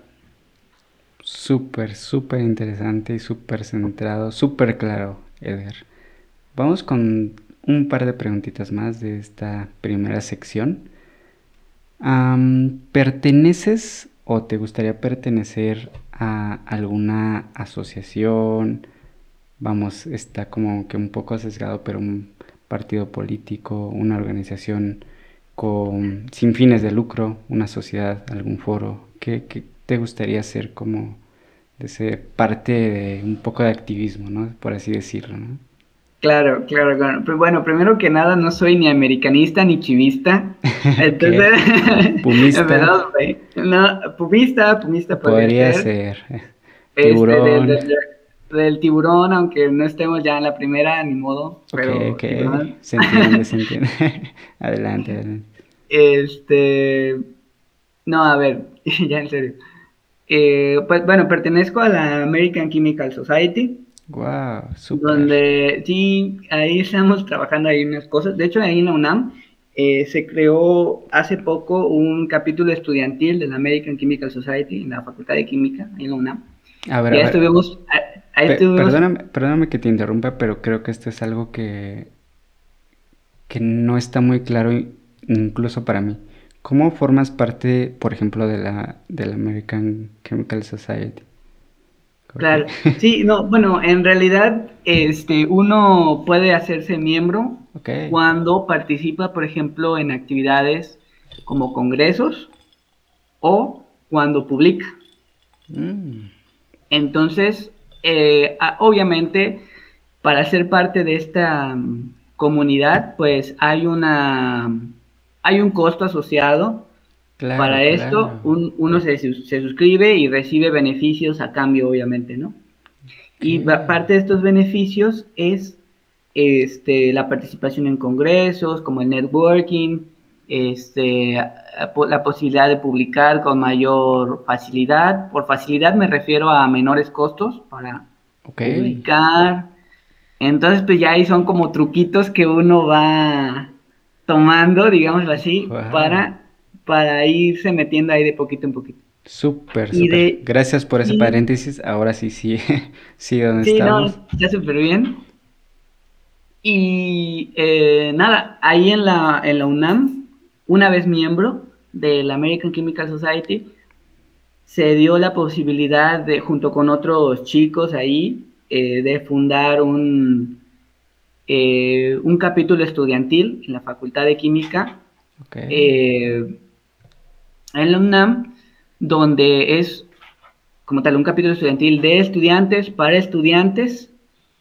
Súper, súper interesante y súper centrado, súper claro, Edgar. Vamos con un par de preguntitas más de esta primera sección. ¿Perteneces o te gustaría pertenecer a alguna asociación? Vamos, está como que un poco sesgado, pero un partido político, una organización con, sin fines de lucro, una sociedad, algún foro. ¿Qué, qué, te gustaría ser como de ese parte de un poco de activismo, ¿no? Por así decirlo, ¿no? Claro, claro, claro. Pero bueno, primero que nada, no soy ni americanista ni chivista. Entonces, pumista. no, pumista, pumista podría, ser. Este, tiburón. del, tiburón, aunque no estemos ya en la primera, ni modo. Pero ok, se entiende, se entiende. adelante, adelante. Este, no, a ver, ya en serio. Eh, pues bueno, pertenezco a la American Chemical Society. Wow, Donde sí, ahí estamos trabajando ahí unas cosas. De hecho, ahí en la UNAM eh, se creó hace poco un capítulo estudiantil de la American Chemical Society en la Facultad de Química, ahí en la UNAM. A ver, estuvimos, Perdóname, perdóname, que te interrumpa, pero creo que esto es algo que, que no está muy claro incluso para mí. ¿Cómo formas parte, por ejemplo, de la, del American Chemical Society? Claro, sí, no, bueno, en realidad este, uno puede hacerse miembro cuando participa, por ejemplo, en actividades como congresos o cuando publica. Mm. Entonces, eh, obviamente, para ser parte de esta mm, comunidad, pues hay una hay un costo asociado. Para esto, uno se, suscribe y recibe beneficios a cambio, obviamente, ¿no? Y parte de estos beneficios es este, la participación en congresos, como el networking, este, la posibilidad de publicar con mayor facilidad. Por facilidad me refiero a menores costos para publicar. Entonces, pues ya ahí son como truquitos que uno va tomando, digámoslo así, para, para irse metiendo ahí de poquito en poquito. Súper, súper. Gracias por ese paréntesis. Ahora sí, sí, sí, donde sí, No, está súper bien. Y eh, nada, ahí en la, en la UNAM, una vez miembro de la American Chemical Society, se dio la posibilidad de, junto con otros chicos ahí, eh, de fundar un, eh, un capítulo estudiantil en la Facultad de Química en la UNAM, donde es como tal un capítulo estudiantil de estudiantes para estudiantes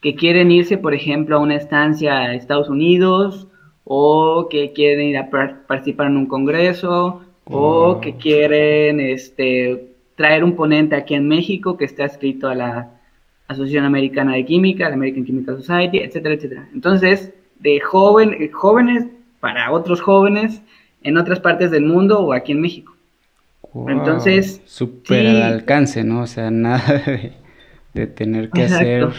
que quieren irse, por ejemplo, a una estancia a Estados Unidos o que quieren ir a participar en un congreso o que quieren este, traer un ponente aquí en México que está escrito a la Asociación Americana de Química, la American Chemical Society, etcétera, etcétera. Entonces, de joven, jóvenes para otros jóvenes en otras partes del mundo o aquí en México. Entonces... Súper al alcance, ¿no? O sea, nada de, tener que hacer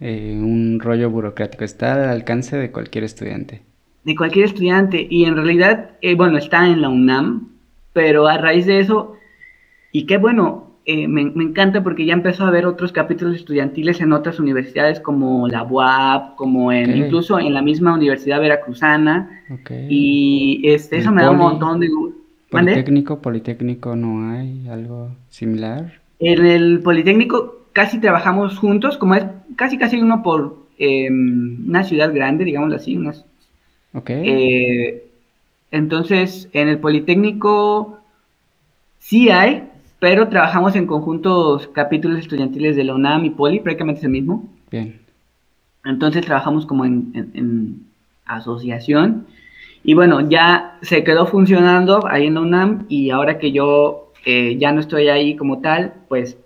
eh, un rollo burocrático. Está al alcance de cualquier estudiante. De cualquier estudiante. Y en realidad, eh, bueno, está en la UNAM, pero a raíz de eso, y qué bueno, eh, me, encanta porque ya empezó a haber otros capítulos estudiantiles en otras universidades como la UAP, como en incluso en la misma Universidad Veracruzana. Y este, eso me da un montón de gusto. Politécnico, Politécnico, ¿no hay algo similar? En el Politécnico casi trabajamos juntos, como es casi casi uno por em, una ciudad grande, digámoslo así. Unas, eh, entonces, en el Politécnico sí hay, pero trabajamos en conjuntos capítulos estudiantiles de la UNAM y Poli, prácticamente es el mismo. Bien. Entonces trabajamos como en, asociación. Y bueno, ya se quedó funcionando ahí en la UNAM y ahora que yo eh, ya no estoy ahí como tal, pues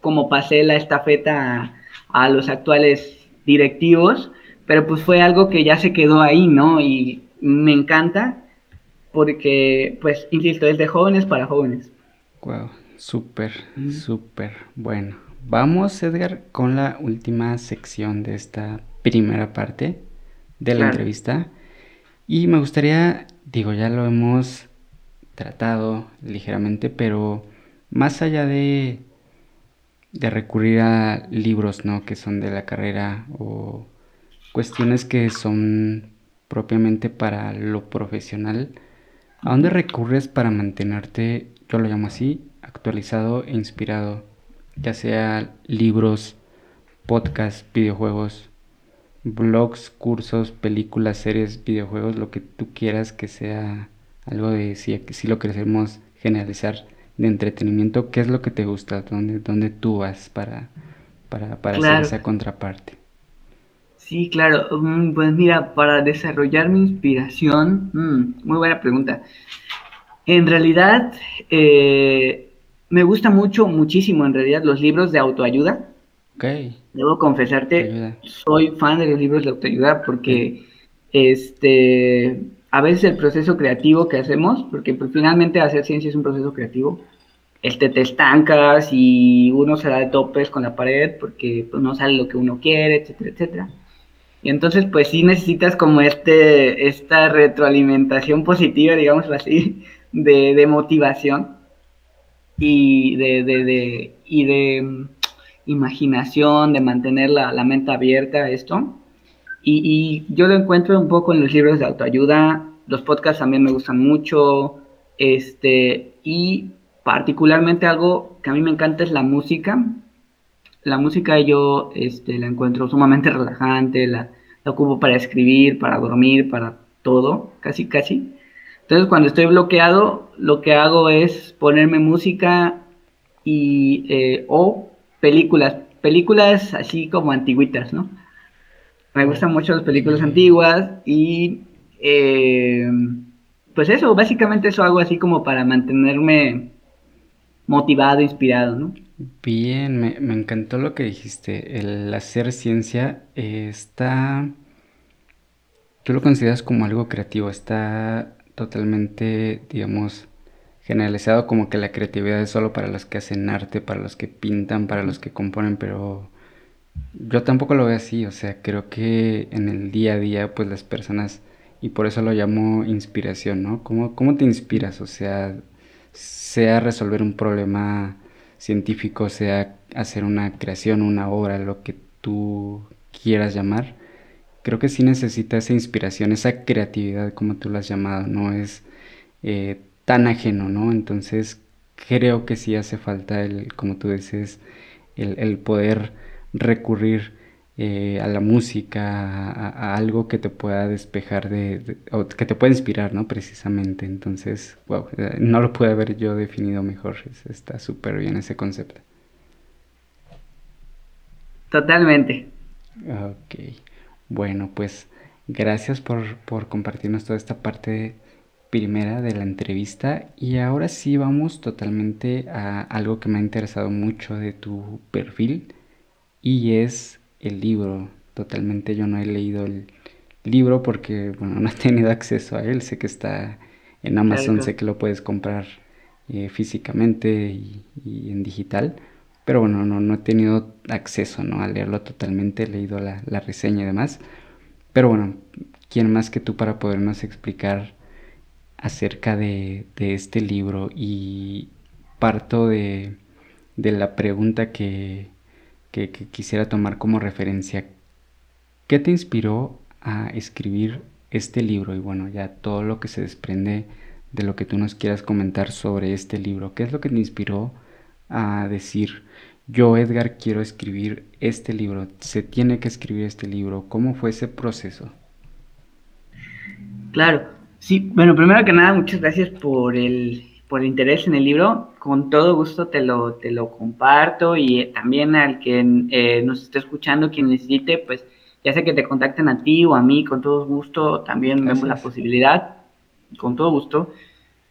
como pasé la estafeta a, los actuales directivos, pero pues fue algo que ya se quedó ahí, ¿no? Y me encanta porque, pues, insisto, es de jóvenes para jóvenes. Wow, súper, súper bueno. Vamos, Edgar, con la última sección de esta primera parte de la entrevista. Y me gustaría, digo, ya lo hemos tratado ligeramente, pero más allá de de recurrir a libros, ¿no? Que son de la carrera o cuestiones que son propiamente para lo profesional. ¿A dónde recurres para mantenerte, yo lo llamo así, actualizado e inspirado? Ya sea libros, podcasts, videojuegos, blogs, cursos, películas, series, videojuegos, lo que tú quieras que sea algo de si, si lo queremos generalizar de entretenimiento, ¿qué es lo que te gusta? ¿Dónde, dónde tú vas para, para, para hacer esa contraparte? Sí, claro. Mm, pues mira, para desarrollar mi inspiración, mm, muy buena pregunta. En realidad, eh, me gusta mucho, muchísimo en realidad, los libros de autoayuda. Ok. Debo confesarte, soy fan de los libros de autoayuda porque este a veces el proceso creativo que hacemos, porque pues, finalmente hacer ciencia es un proceso creativo, este, te estancas y uno se da de topes con la pared porque pues, no sale lo que uno quiere, etcétera, etcétera. Y entonces, pues sí necesitas como este, esta retroalimentación positiva, digamos así, de, motivación y de, de, y de mm, imaginación, de mantener la, la mente abierta a esto. Y, yo lo encuentro un poco en los libros de autoayuda, los podcasts también me gustan mucho, este, y particularmente algo que a mí me encanta es la música. La música yo este, la encuentro sumamente relajante, la, la ocupo para escribir, para dormir, para todo, casi, casi. Entonces cuando estoy bloqueado, lo que hago es ponerme música y, eh, o películas, películas así como antiguitas, ¿no? Me gustan mucho las películas antiguas y eh, pues eso, básicamente eso hago así como para mantenerme motivado, inspirado, ¿no? Bien, me, encantó lo que dijiste. El hacer ciencia está... Tú lo consideras como algo creativo, está totalmente, digamos, generalizado como que la creatividad es solo para los que hacen arte, para los que pintan, para los que componen, pero yo tampoco lo veo así, o sea, creo que en el día a día, pues las personas, y por eso lo llamo inspiración, ¿no? ¿Cómo, cómo te inspiras? O sea, sea resolver un problema científico, sea hacer una creación, una obra, lo que tú quieras llamar, creo que sí necesita esa inspiración, esa creatividad, como tú lo has llamado, no es eh, tan ajeno, ¿no? Entonces creo que sí hace falta el, como tú dices, el, poder recurrir eh, a la música, a, algo que te pueda despejar de, o que te pueda inspirar, ¿no? Precisamente. Entonces, wow, eh, no lo pude haber yo definido mejor. Está súper bien ese concepto. Totalmente. Ok. Bueno, pues gracias por, por compartirnos toda esta parte primera de la entrevista y ahora sí vamos totalmente a algo que me ha interesado mucho de tu perfil y es el libro. Totalmente yo no he leído el libro porque bueno, no he tenido acceso a él. Sé que está en Amazon, sé que lo puedes comprar eh, físicamente y, en digital. Pero bueno, no, no he tenido acceso ¿no? a leerlo totalmente, he leído la, la reseña y demás. Pero bueno, ¿quién más que tú para podernos explicar acerca de, de este libro? Y parto de, de la pregunta que, que, quisiera tomar como referencia. ¿Qué te inspiró a escribir este libro? Y bueno, ya todo lo que se desprende de lo que tú nos quieras comentar sobre este libro. ¿Qué es lo que te inspiró a decir, yo Edgar quiero escribir este libro, se tiene que escribir este libro? ¿Cómo fue ese proceso? Claro, sí, bueno, primero que nada, muchas gracias por el, por el interés en el libro con todo gusto te lo, te lo comparto y eh, también al que eh, nos esté escuchando, quien necesite, pues ya sea que te contacten a ti o a mí, con todo gusto, también vemos la posibilidad, con todo gusto.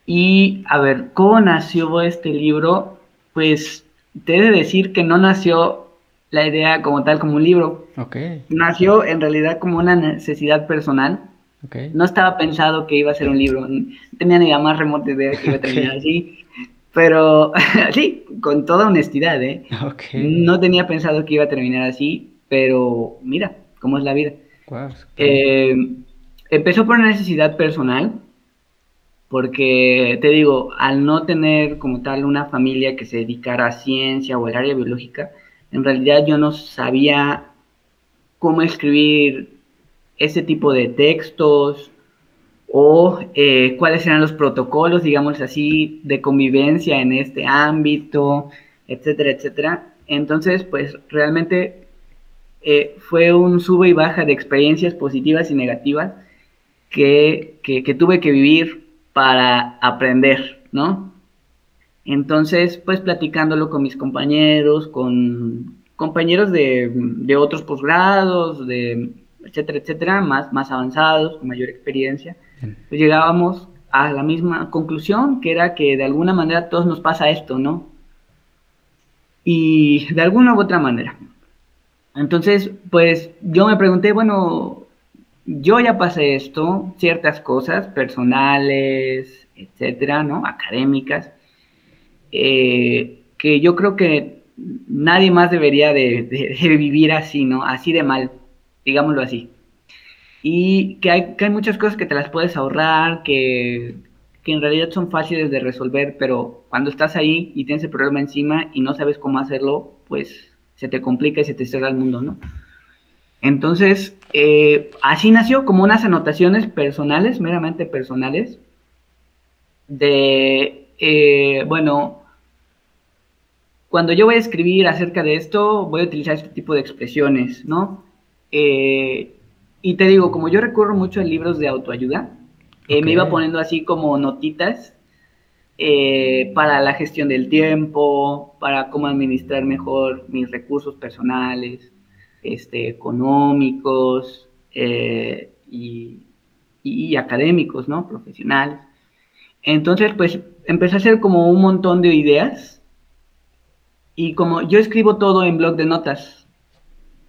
Y a ver, ¿cómo nació este libro? Pues te he de decir que no nació la idea como tal, como un libro. Okay. Nació en realidad como una necesidad personal. Okay. No estaba pensado que iba a ser un libro, no tenía ni la más remota idea que iba a terminar así. Pero sí, con toda honestidad, ¿eh? No tenía pensado que iba a terminar así, pero mira cómo es la vida. Eh, empezó por una necesidad personal, porque te digo, al no tener como tal una familia que se dedicara a ciencia o al área biológica, en realidad yo no sabía cómo escribir ese tipo de textos o eh, cuáles eran los protocolos, digamos así, de convivencia en este ámbito, etcétera, etcétera. Entonces, pues realmente eh, fue un sube y baja de experiencias positivas y negativas que, que, tuve que vivir para aprender, ¿no? Entonces, pues platicándolo con mis compañeros, con compañeros de, de otros posgrados, de etcétera, etcétera, más, más avanzados, con mayor experiencia, pues llegábamos a la misma conclusión, que era que de alguna manera a todos nos pasa esto, ¿no? Y de alguna u otra manera. Entonces, pues yo me pregunté, bueno, yo ya pasé esto, ciertas cosas personales, etcétera, ¿no? Académicas, eh, que yo creo que nadie más debería de, vivir así, ¿no? Así de mal, digámoslo así y que hay, que hay muchas cosas que te las puedes ahorrar, que, que en realidad son fáciles de resolver, pero cuando estás ahí y tienes el problema encima y no sabes cómo hacerlo, pues se te complica y se te cierra el mundo, ¿no? Entonces, eh, así nació como unas anotaciones personales, meramente personales, de, eh, bueno, cuando yo voy a escribir acerca de esto, voy a utilizar este tipo de expresiones, ¿no? Eh, y te digo, como yo recurro mucho a libros de autoayuda, me iba poniendo así como notitas eh, para la gestión del tiempo, para cómo administrar mejor mis recursos personales, este, económicos eh, y, y, académicos, ¿no? Profesionales. Entonces, pues empecé a hacer como un montón de ideas y como yo escribo todo en blog de notas,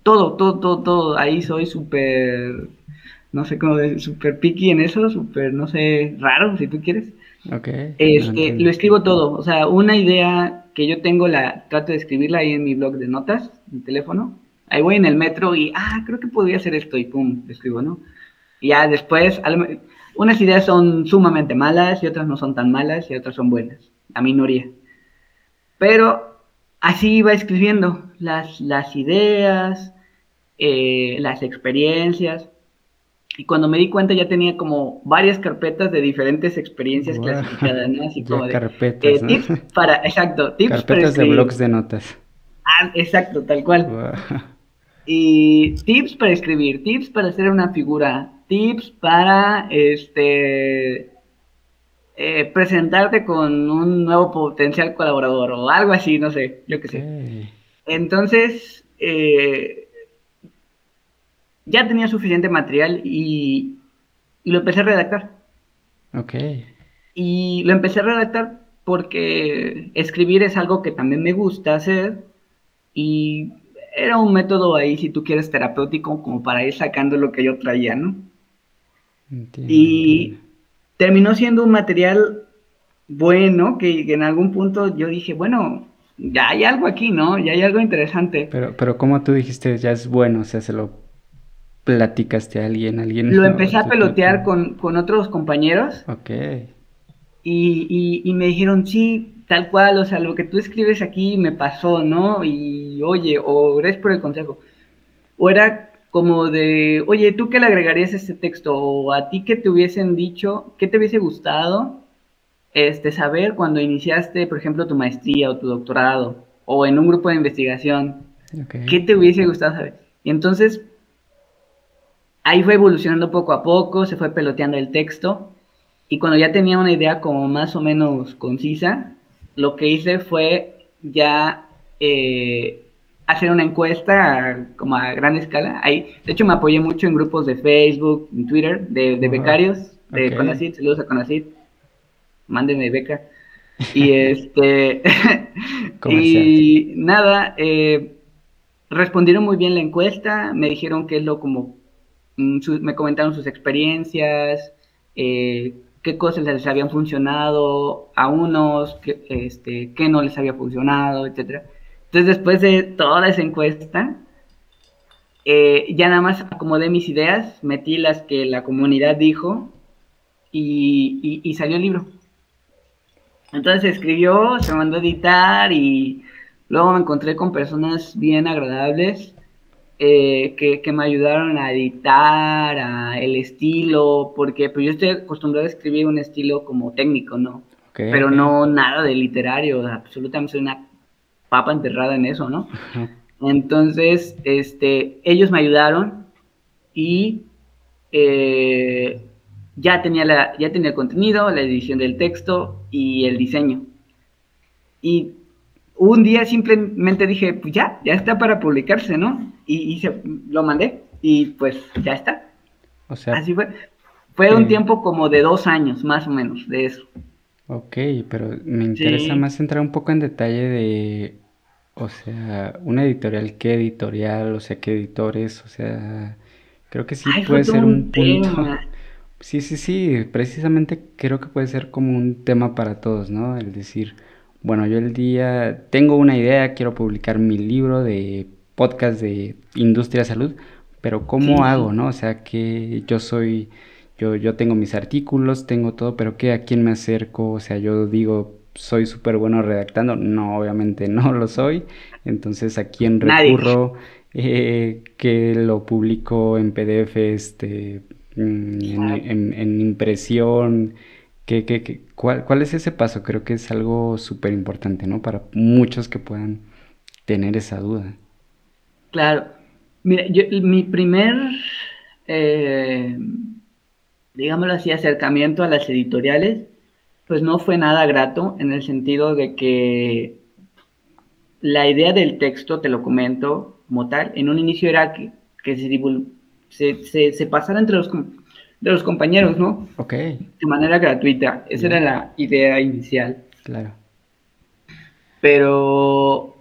todo, todo, todo, todo. Ahí soy súper no sé cómo decir, súper picky en eso, súper, no sé, raro, si tú quieres. Ok. Este, lo escribo todo, o sea, una idea que yo tengo, la trato de escribirla ahí en mi blog de notas, mi teléfono. Ahí voy en el metro y, ah, creo que podría hacer esto y pum, escribo, ¿no? Y ya después, unas ideas son sumamente malas y otras no son tan malas y otras son buenas, la minoría. Pero así iba escribiendo las, las ideas, eh, las experiencias. Y cuando me di cuenta ya tenía como varias carpetas de diferentes experiencias clasificadas, ¿no? Así como de carpetas, eh, tips para, exacto, tips carpetas de blogs de notas. Ah, exacto, tal cual. Y tips para escribir, tips para hacer una figura, tips para este eh, presentarte con un nuevo potencial colaborador o algo así, no sé, yo qué sé. Entonces, eh, ya tenía suficiente material y, lo empecé a redactar. Ok. Y lo empecé a redactar porque escribir es algo que también me gusta hacer y era un método ahí, si tú quieres, terapéutico, como para ir sacando lo que yo traía, ¿no? y terminó siendo un material bueno, que, en algún punto yo dije, bueno, ya hay algo aquí, ¿no? Ya hay algo interesante. Pero, pero como tú dijiste, ya es bueno, o sea, se lo platicaste a alguien, alguien. Lo empecé a pelotear con, otros compañeros. Ok. Y, y, me dijeron, sí, tal cual, o sea, lo que tú escribes aquí me pasó, ¿no? Y oye, o gracias por el consejo. O era como de, oye, ¿tú qué le agregarías a este texto? O a ti que te hubiesen dicho, ¿qué te hubiese gustado este, saber cuando iniciaste, por ejemplo, tu maestría o tu doctorado? O en un grupo de investigación. ¿Qué te hubiese gustado saber? Y entonces ahí fue evolucionando poco a poco, se fue peloteando el texto y cuando ya tenía una idea como más o menos concisa, lo que hice fue ya eh, hacer una encuesta como a gran escala. Ahí, de hecho, me apoyé mucho en grupos de Facebook, en Twitter, de, becarios, de Conacit, saludos a Conacit, mándenme beca. Y este, y nada, eh, respondieron muy bien la encuesta, me dijeron que es lo como Mm, me comentaron sus experiencias, eh, qué cosas les habían funcionado a unos, qué, este, qué no les había funcionado, etc. Entonces, después de toda esa encuesta, eh, ya nada más acomodé mis ideas, metí las que la comunidad dijo y, y salió el libro. Entonces se escribió, se mandó a editar y luego me encontré con personas bien agradables eh, que, me ayudaron a editar, a el estilo, porque pues yo estoy acostumbrado a escribir un estilo como técnico, ¿no? Pero no nada de literario, absolutamente soy una papa enterrada en eso, ¿no? Entonces, este, ellos me ayudaron y eh, ya, tenía la, ya tenía el contenido, la edición del texto y el diseño. Y un día simplemente dije, pues ya, ya está para publicarse, ¿no? Y, se, lo mandé y pues ya está. O sea, así fue. Fue un tiempo como de dos años, más o menos, de eso. Ok, pero me interesa más entrar un poco en detalle de, o sea, una editorial, qué editorial, o sea, qué editores, o sea, creo que sí puede ser un, punto. Sí, sí, sí, precisamente creo que puede ser como un tema para todos, ¿no? El decir, bueno, yo el día tengo una idea, quiero publicar mi libro de podcast de industria salud, pero ¿cómo hago, no? O sea, que yo soy, yo, yo tengo mis artículos, tengo todo, pero ¿qué, a quién me acerco? O sea, yo digo, soy súper bueno redactando, no, obviamente no lo soy, entonces ¿a quién recurro? Eh, que lo publico en PDF, este, mm, en impresión, ¿Qué, qué, cuál, cuál, es ese paso? Creo que es algo súper importante, ¿no? Para muchos que puedan tener esa duda. Claro. Mira, yo, mi primer, eh, digámoslo así, acercamiento a las editoriales, pues no fue nada grato en el sentido de que la idea del texto, te lo comento como tal, en un inicio era que, que se, se, se pasara entre los de los compañeros, ¿no? Ok. De manera gratuita. Esa era la idea inicial. Claro. Pero.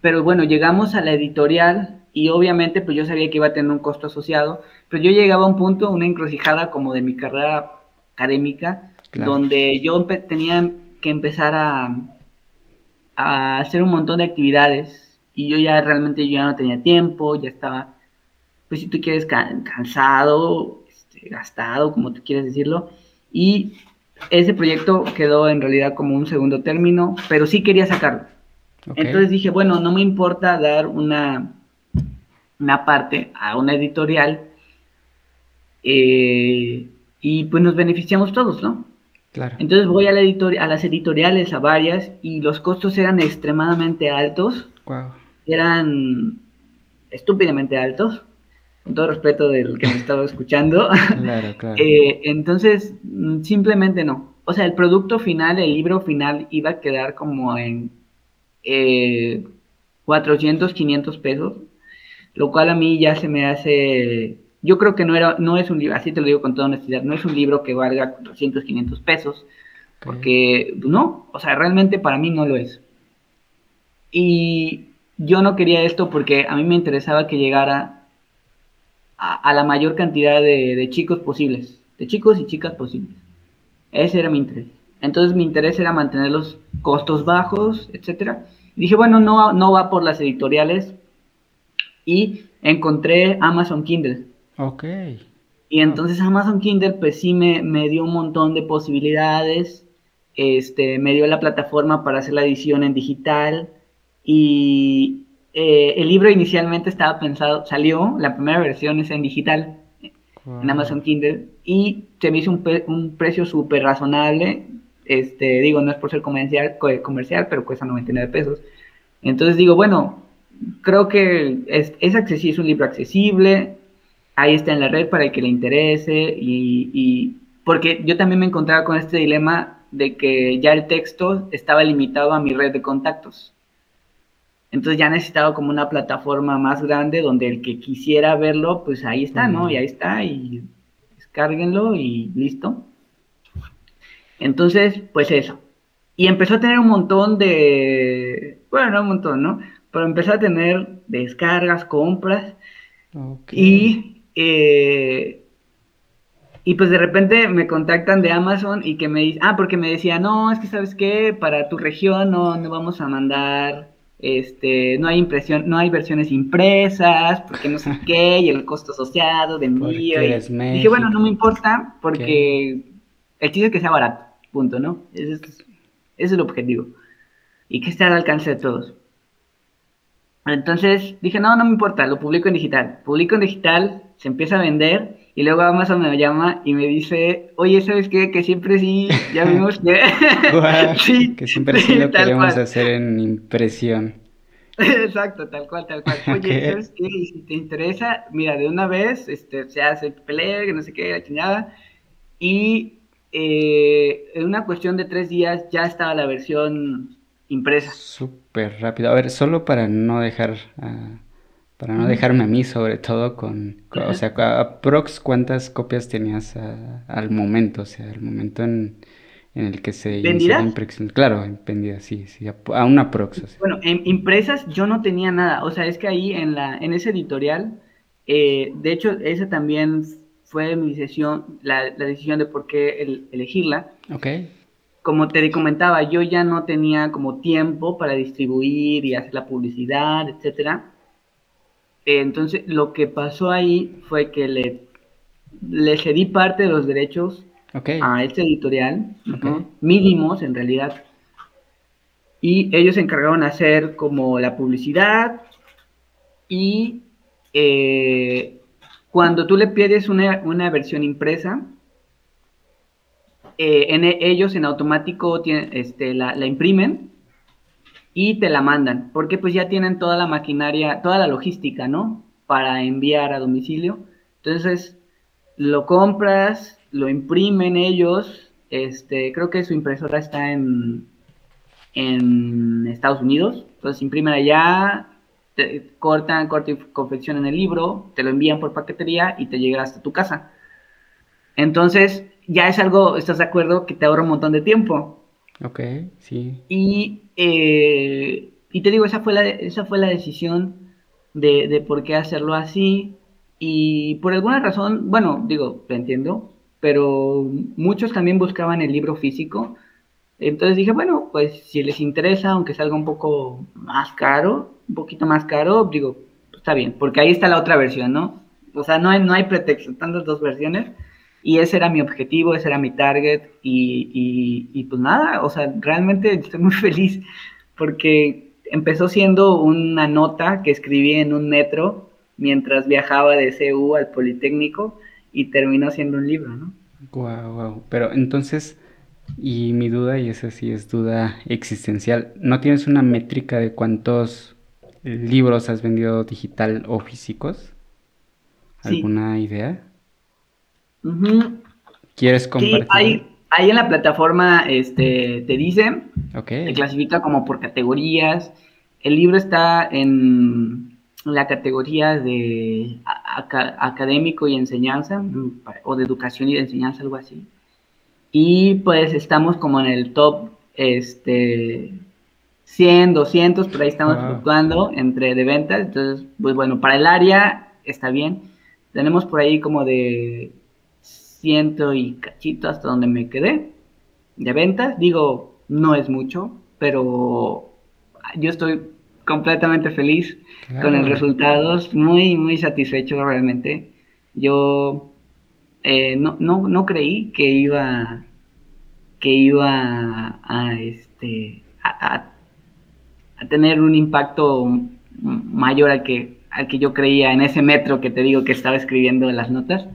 Pero bueno, llegamos a la editorial y obviamente pues yo sabía que iba a tener un costo asociado, pero yo llegaba a un punto, una encrucijada como de mi carrera académica, donde yo tenía que empezar a, a hacer un montón de actividades y yo ya realmente yo ya no tenía tiempo, ya estaba, pues si tú quieres, cansado, este, gastado, como tú quieres decirlo, y ese proyecto quedó en realidad como un segundo término, pero sí quería sacarlo. Entonces dije, bueno, no me importa dar una una parte a una editorial eh, y pues nos beneficiamos todos, ¿no? Claro. Entonces voy a, la a las editoriales, a varias, y los costos eran extremadamente altos. Wow. Eran estúpidamente altos, con todo respeto del que me estaba escuchando. Claro, claro. Eh, entonces, mm, simplemente no. O sea, el producto final, el libro final, iba a quedar como en eh, 400, 500 pesos lo cual a mí ya se me hace, yo creo que no, era, no es un libro, así te lo digo con toda honestidad, no es un libro que valga 400, 500 pesos, porque no, o sea, realmente para mí no lo es. Y yo no quería esto porque a mí me interesaba que llegara a, la mayor cantidad de, de, chicos posibles, de chicos y chicas posibles. Ese era mi interés. Entonces mi interés era mantener los costos bajos, etcétera. dije, bueno, no, no va por las editoriales, y encontré Amazon Kindle. Ok. Y entonces Amazon Kindle pues sí me, me, dio un montón de posibilidades, este, me dio la plataforma para hacer la edición en digital y eh, el libro inicialmente estaba pensado, salió, la primera versión es en digital, en Amazon Kindle, y se me hizo un, un precio súper razonable, este, digo, no es por ser comercial, comercial, pero cuesta 99 pesos. Entonces digo, bueno, creo que es, es accesible, es un libro accesible, ahí está en la red para el que le interese y, porque yo también me encontraba con este dilema de que ya el texto estaba limitado a mi red de contactos. Entonces ya necesitaba como una plataforma más grande donde el que quisiera verlo, pues ahí está, ¿no? Y ahí está, y descárguenlo y listo. Entonces, pues eso. Y empezó a tener un montón de, bueno, no un montón, ¿no? pero empecé a tener descargas, compras y eh, y pues de repente me contactan de Amazon y que me dicen, ah, porque me decía, no, es que sabes qué, para tu región no, no vamos a mandar, este, no hay impresión, no hay versiones impresas, porque no sé qué, y el costo asociado de envío. Y dije, bueno, no me importa, porque el chiste es que sea barato, punto, ¿no? Ese es, ese es el objetivo. Y que esté al alcance de todos. Entonces dije, no, no me importa, lo publico en digital. Publico en digital, se empieza a vender y luego Amazon me llama y me dice, oye, ¿sabes qué? Que siempre sí, ya vimos que... sí, que siempre sí, lo queremos hacer en impresión. Exacto, tal cual, tal cual. Oye, ¿sabes qué? Y si te interesa, mira, de una vez este, se hace pelea, que no sé qué, la chingada. Y eh, en una cuestión de tres días ya estaba la versión impresa. Súper rápido. A ver, solo para no dejar, ah, para no dejarme a mí sobre todo con, o sea, aprox cuántas copias tenías al momento, o sea, al momento en, el que se inició la impresión. Claro, vendidas, sí, sí, a, una prox. Bueno, en impresas yo no tenía nada, o sea, es que ahí en la, en ese editorial, eh, de hecho, esa también fue mi decisión, la, decisión de por qué elegirla. Ok como te comentaba, yo ya no tenía como tiempo para distribuir y hacer la publicidad, etcétera. Entonces, lo que pasó ahí fue que le, le cedí parte de los derechos a este editorial, mínimos en realidad, y ellos se encargaron de hacer como la publicidad y eh, cuando tú le pides una, una versión impresa, eh, en e, ellos en automático este, la, imprimen y te la mandan, porque pues ya tienen toda la maquinaria, toda la logística, ¿no? Para enviar a domicilio. Entonces, lo compras, lo imprimen ellos, este, creo que su impresora está en, en Estados Unidos, entonces imprimen allá, te cortan, cortan y confeccionan el libro, te lo envían por paquetería y te llega hasta tu casa. Entonces, ya es algo, ¿estás de acuerdo? Que te ahorra un montón de tiempo. Ok, sí. Y, eh, y te digo, esa fue, la, esa fue la decisión de, de por qué hacerlo así. Y por alguna razón, bueno, digo, lo entiendo, pero muchos también buscaban el libro físico. Entonces dije, bueno, pues si les interesa, aunque salga un poco más caro, un poquito más caro, digo, está bien, porque ahí está la otra versión, ¿no? O sea, no hay, no hay pretexto, están las dos versiones. Y ese era mi objetivo, ese era mi target. Y, y, y pues nada, o sea, realmente estoy muy feliz porque empezó siendo una nota que escribí en un metro mientras viajaba de CU al Politécnico y terminó siendo un libro, ¿no? Wow, wow. Pero entonces, y mi duda, y esa sí es duda existencial, ¿no tienes una métrica de cuántos libros has vendido digital o físicos? ¿Alguna idea? ¿Quieres compartir? Sí, ahí en la plataforma este, te dice, okay. te clasifica como por categorías. El libro está en la categoría de académico y enseñanza, o de educación y de enseñanza, algo así. Y pues estamos como en el top este, 100, 200, por ahí estamos fluctuando entre de ventas. Entonces, pues bueno, para el área está bien. Tenemos por ahí como de ciento y cachito hasta donde me quedé de ventas. Digo, no es mucho, pero yo estoy completamente feliz con los resultados, muy, muy satisfecho realmente. Yo eh, no, no, no, creí que iba, que iba a, este, a, a, tener un impacto mayor al que, al que yo creía en ese metro que te digo que estaba escribiendo las notas.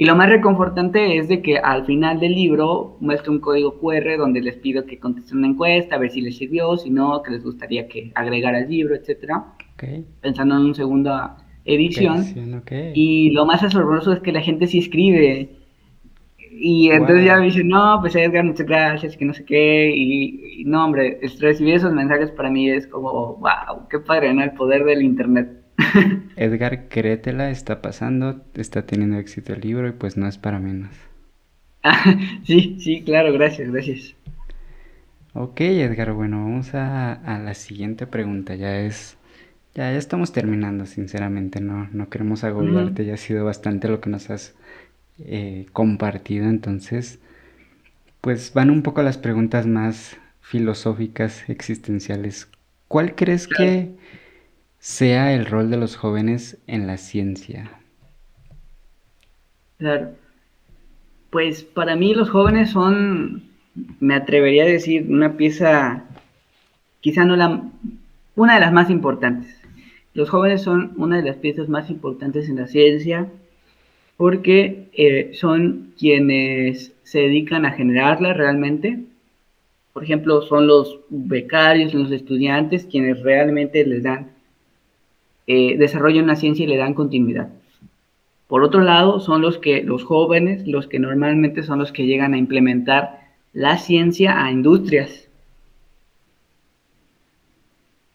Y lo más reconfortante es de que al final del libro muestra un código QR donde les pido que contesten una encuesta, a ver si les sirvió, si no, que les gustaría que agregara el libro, etcétera. Pensando en una segunda edición. Y lo más asombroso es que la gente sí escribe. Y entonces ya me dicen, no, pues Edgar, muchas gracias, que no sé qué. Y, no, hombre, recibir esos mensajes para mí es como, wow, qué padre, ¿no? El poder del Internet. Edgar, créetela, está pasando, está teniendo éxito el libro y pues no es para menos. sí, sí, claro, gracias, gracias. Ok, Edgar, bueno, vamos a, la siguiente pregunta. Ya es, ya, ya estamos terminando, sinceramente, no, no queremos agobiarte, ya ha sido bastante lo que nos has eh, compartido, entonces, pues van un poco las preguntas más filosóficas, existenciales. ¿Cuál crees que sea el rol de los jóvenes en la ciencia? Claro. Pues para mí los jóvenes son, me atrevería a decir, una pieza, quizá no la, una de las más importantes. Los jóvenes son una de las piezas más importantes en la ciencia porque eh, son quienes se dedican a generarla realmente. Por ejemplo, son los becarios, los estudiantes quienes realmente les dan eh, desarrollan una ciencia y le dan continuidad. Por otro lado, son los que los jóvenes, los que normalmente son los que llegan a implementar la ciencia a industrias.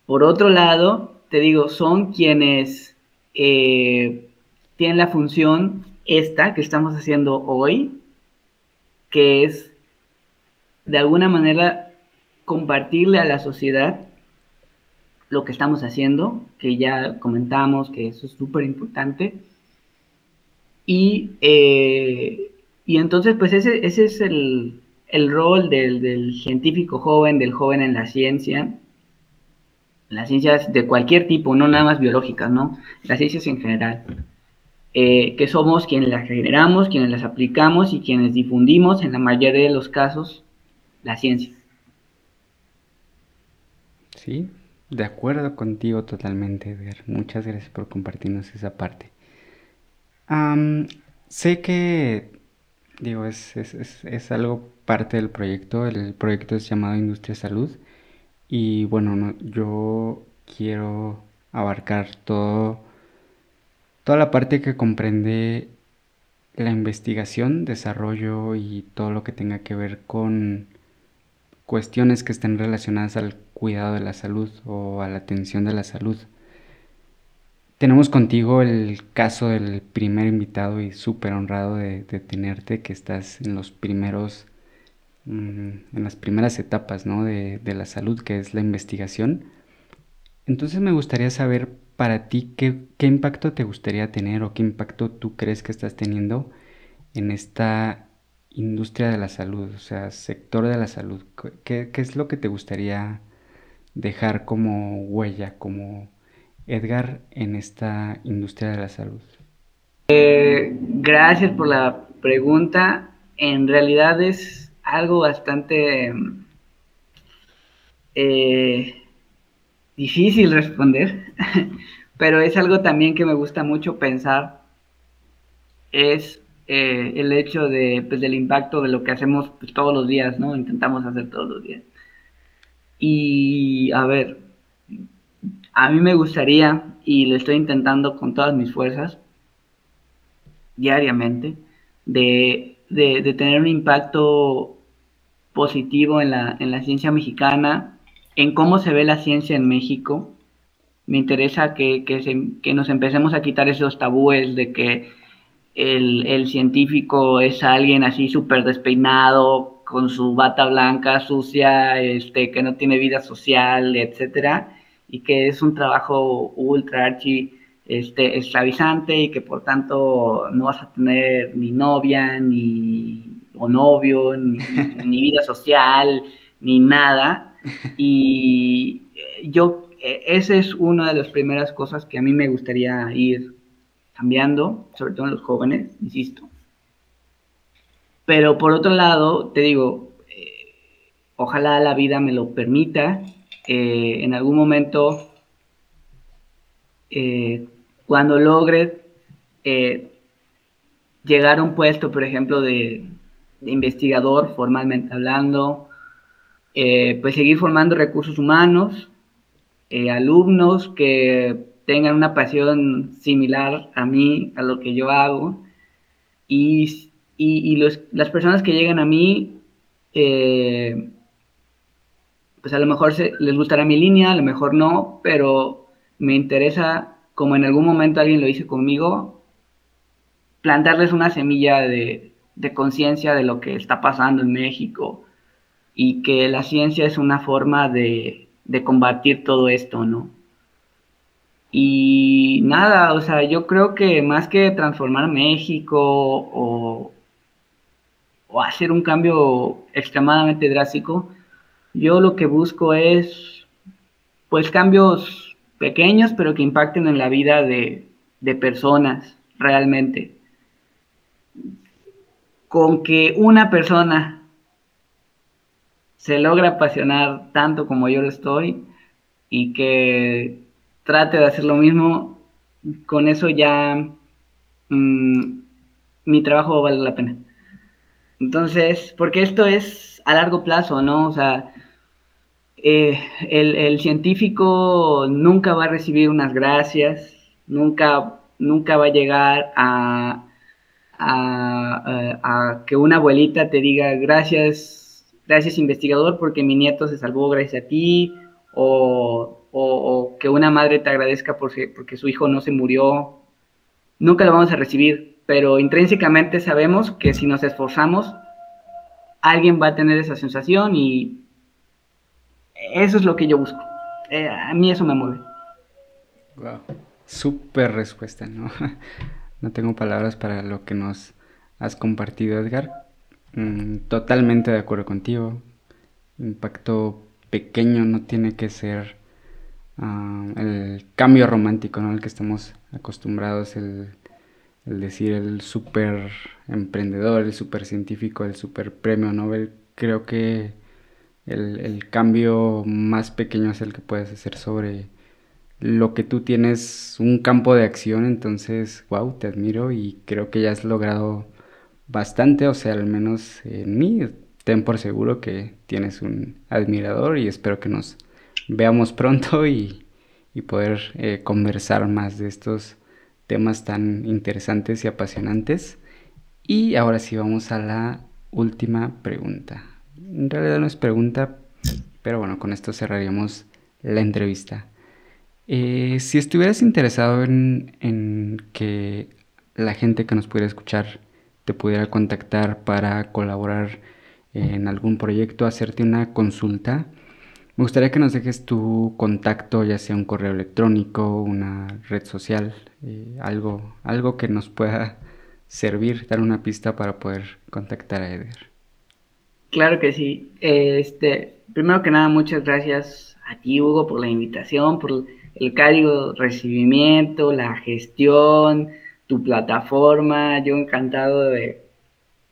Por otro lado, te digo, son quienes eh, tienen la función esta que estamos haciendo hoy, que es de alguna manera compartirle a la sociedad lo que estamos haciendo, que ya comentamos que eso es súper importante. Y, eh, y entonces, pues ese, ese es el, el rol del, del, científico joven, del joven en la ciencia, las ciencias de cualquier tipo, no nada más biológicas, ¿no? Las ciencias en general. Eh, que somos quienes las generamos, quienes las aplicamos y quienes difundimos, en la mayoría de los casos, la ciencia. Sí, de acuerdo contigo totalmente. Muchas gracias por compartirnos esa parte. sé que, digo, es, es, algo parte del proyecto. El proyecto es llamado Industria Salud. Y bueno, yo quiero abarcar todo, toda la parte que comprende la investigación, desarrollo y todo lo que tenga que ver con cuestiones que estén relacionadas al cuidado de la salud o a la atención de la salud. Tenemos contigo el caso del primer invitado y súper honrado de, tenerte, que estás en los primeros, mm, en las primeras etapas ¿no? de, de la salud, que es la investigación. Entonces me gustaría saber para ti, ¿qué, ¿qué, impacto te gustaría tener o qué impacto tú crees que estás teniendo en esta industria de la salud, o sea, sector de la salud? ¿Qué, es lo que te gustaría dejar como huella, como Edgar en esta industria de la salud? Eh, gracias por la pregunta. En realidad es algo bastante eh, difícil responder, pero es algo también que me gusta mucho pensar. Es eh, el hecho de, pues, del impacto de lo que hacemos pues, todos los días, ¿no? Intentamos hacer todos los días. Y a ver, a mí me gustaría, y lo estoy intentando con todas mis fuerzas, diariamente, de, de, tener un impacto positivo en la, en la ciencia mexicana, en cómo se ve la ciencia en México. Me interesa que, que, se, que nos empecemos a quitar esos tabúes de que el, el científico es alguien así súper despeinado, con su bata blanca sucia, este, que no tiene vida social, etcétera, y que es un trabajo ultra archi este, esclavizante y que por tanto no vas a tener ni novia, ni o novio, ni, ni vida social, ni nada. Y yo, e, esa es una de las primeras cosas que a mí me gustaría ir cambiando, sobre todo en los jóvenes, insisto. Pero por otro lado, te digo, eh, ojalá la vida me lo permita. Eh, en algún momento, eh, cuando logre llegar a un puesto, por ejemplo, de, investigador, formalmente hablando, pues seguir formando recursos humanos, alumnos que tengan una pasión similar a mí, a lo que yo hago, y y, las personas que llegan a mí, eh, pues a lo mejor les gustará mi línea, a lo mejor no, pero me interesa, como en algún momento alguien lo hizo conmigo, plantarles una semilla de, conciencia de lo que está pasando en México y que la ciencia es una forma de, de combatir todo esto, ¿no? Y nada, o sea, yo creo que más que transformar México o, o hacer un cambio extremadamente drástico, yo lo que busco es pues cambios pequeños pero que impacten en la vida de, de personas realmente. Con que una persona se logra apasionar tanto como yo lo estoy y que trate de hacer lo mismo, con eso ya mm, mi trabajo vale la pena. Entonces, porque esto es a largo plazo, ¿no? O sea, eh, el, científico nunca va a recibir unas gracias, nunca, nunca va a llegar a, a, que una abuelita te diga gracias, gracias investigador porque mi nieto se salvó gracias a ti, o, o, que una madre te agradezca porque, porque su hijo no se murió. Nunca lo vamos a recibir, pero intrínsecamente sabemos que si nos esforzamos, alguien va a tener esa sensación y eso es lo que yo busco. Eh, a mí eso me mueve. Wow. Súper respuesta, ¿no? no tengo palabras para lo que nos has compartido, Edgar. Mm, totalmente de acuerdo contigo. Impacto pequeño no tiene que ser ah, el cambio romántico, ¿no? Al que estamos acostumbrados, el el decir el super emprendedor, el super científico, el super premio Nobel, creo que el, cambio más pequeño es el que puedes hacer sobre lo que tú tienes un campo de acción, entonces, wow, te admiro y creo que ya has logrado bastante, o sea, al menos en mí, ten por seguro que tienes un admirador y espero que nos veamos pronto y, poder eh, conversar más de estos temas tan interesantes y apasionantes. Y ahora sí vamos a la última pregunta. En realidad no es pregunta, pero bueno, con esto cerraríamos la entrevista. Eh, si estuvieras interesado en, en, que la gente que nos pudiera escuchar te pudiera contactar para colaborar en algún proyecto, hacerte una consulta, Me gustaría que nos dejes tu contacto, ya sea un correo electrónico, una red social, eh, algo, algo que nos pueda servir, dar una pista para poder contactar a Edgar. Claro que sí. Este, primero que nada, muchas gracias a ti, Hugo, por la invitación, por el cálido recibimiento, la gestión, tu plataforma. Yo encantado de,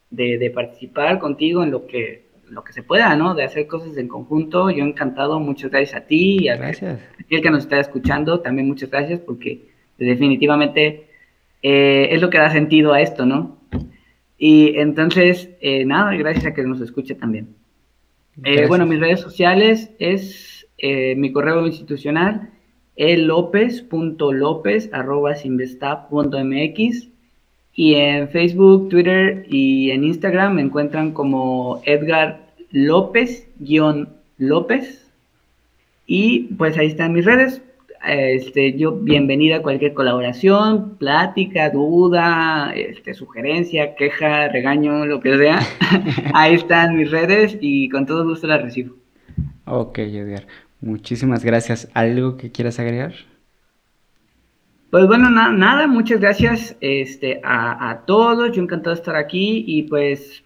de participar contigo en lo que lo que se pueda, ¿no? De hacer cosas en conjunto. Yo encantado, muchas gracias a ti y a gracias. el que nos está escuchando, también muchas gracias porque definitivamente eh, es lo que da sentido a esto, ¿no? Y entonces, eh, nada, gracias a que nos escuche también. Eh, bueno, mis redes sociales es mi correo institucional, elopez.lopez.mx y en Facebook, Twitter y en Instagram me encuentran como Edgar López-López. Y pues ahí están mis redes. Este, yo bienvenida a cualquier colaboración, plática, duda, este, sugerencia, queja, regaño, lo que sea. ahí están mis redes y con todo gusto las recibo. Ok, Edgar. Muchísimas gracias. ¿Algo que quieras agregar? Pues bueno, nada, muchas gracias este, a, a, todos. Yo encantado de estar aquí y pues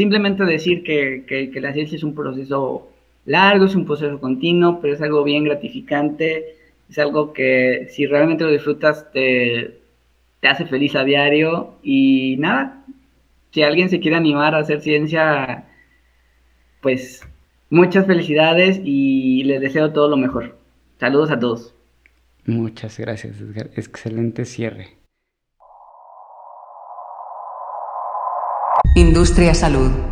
simplemente decir que, que, la ciencia es un proceso largo, es un proceso continuo, pero es algo bien gratificante, es algo que si realmente lo disfrutas te, te hace feliz a diario y nada, si alguien se quiere animar a hacer ciencia, pues muchas felicidades y les deseo todo lo mejor. Saludos a todos. Muchas gracias, Edgar. Excelente cierre. Industria Salud.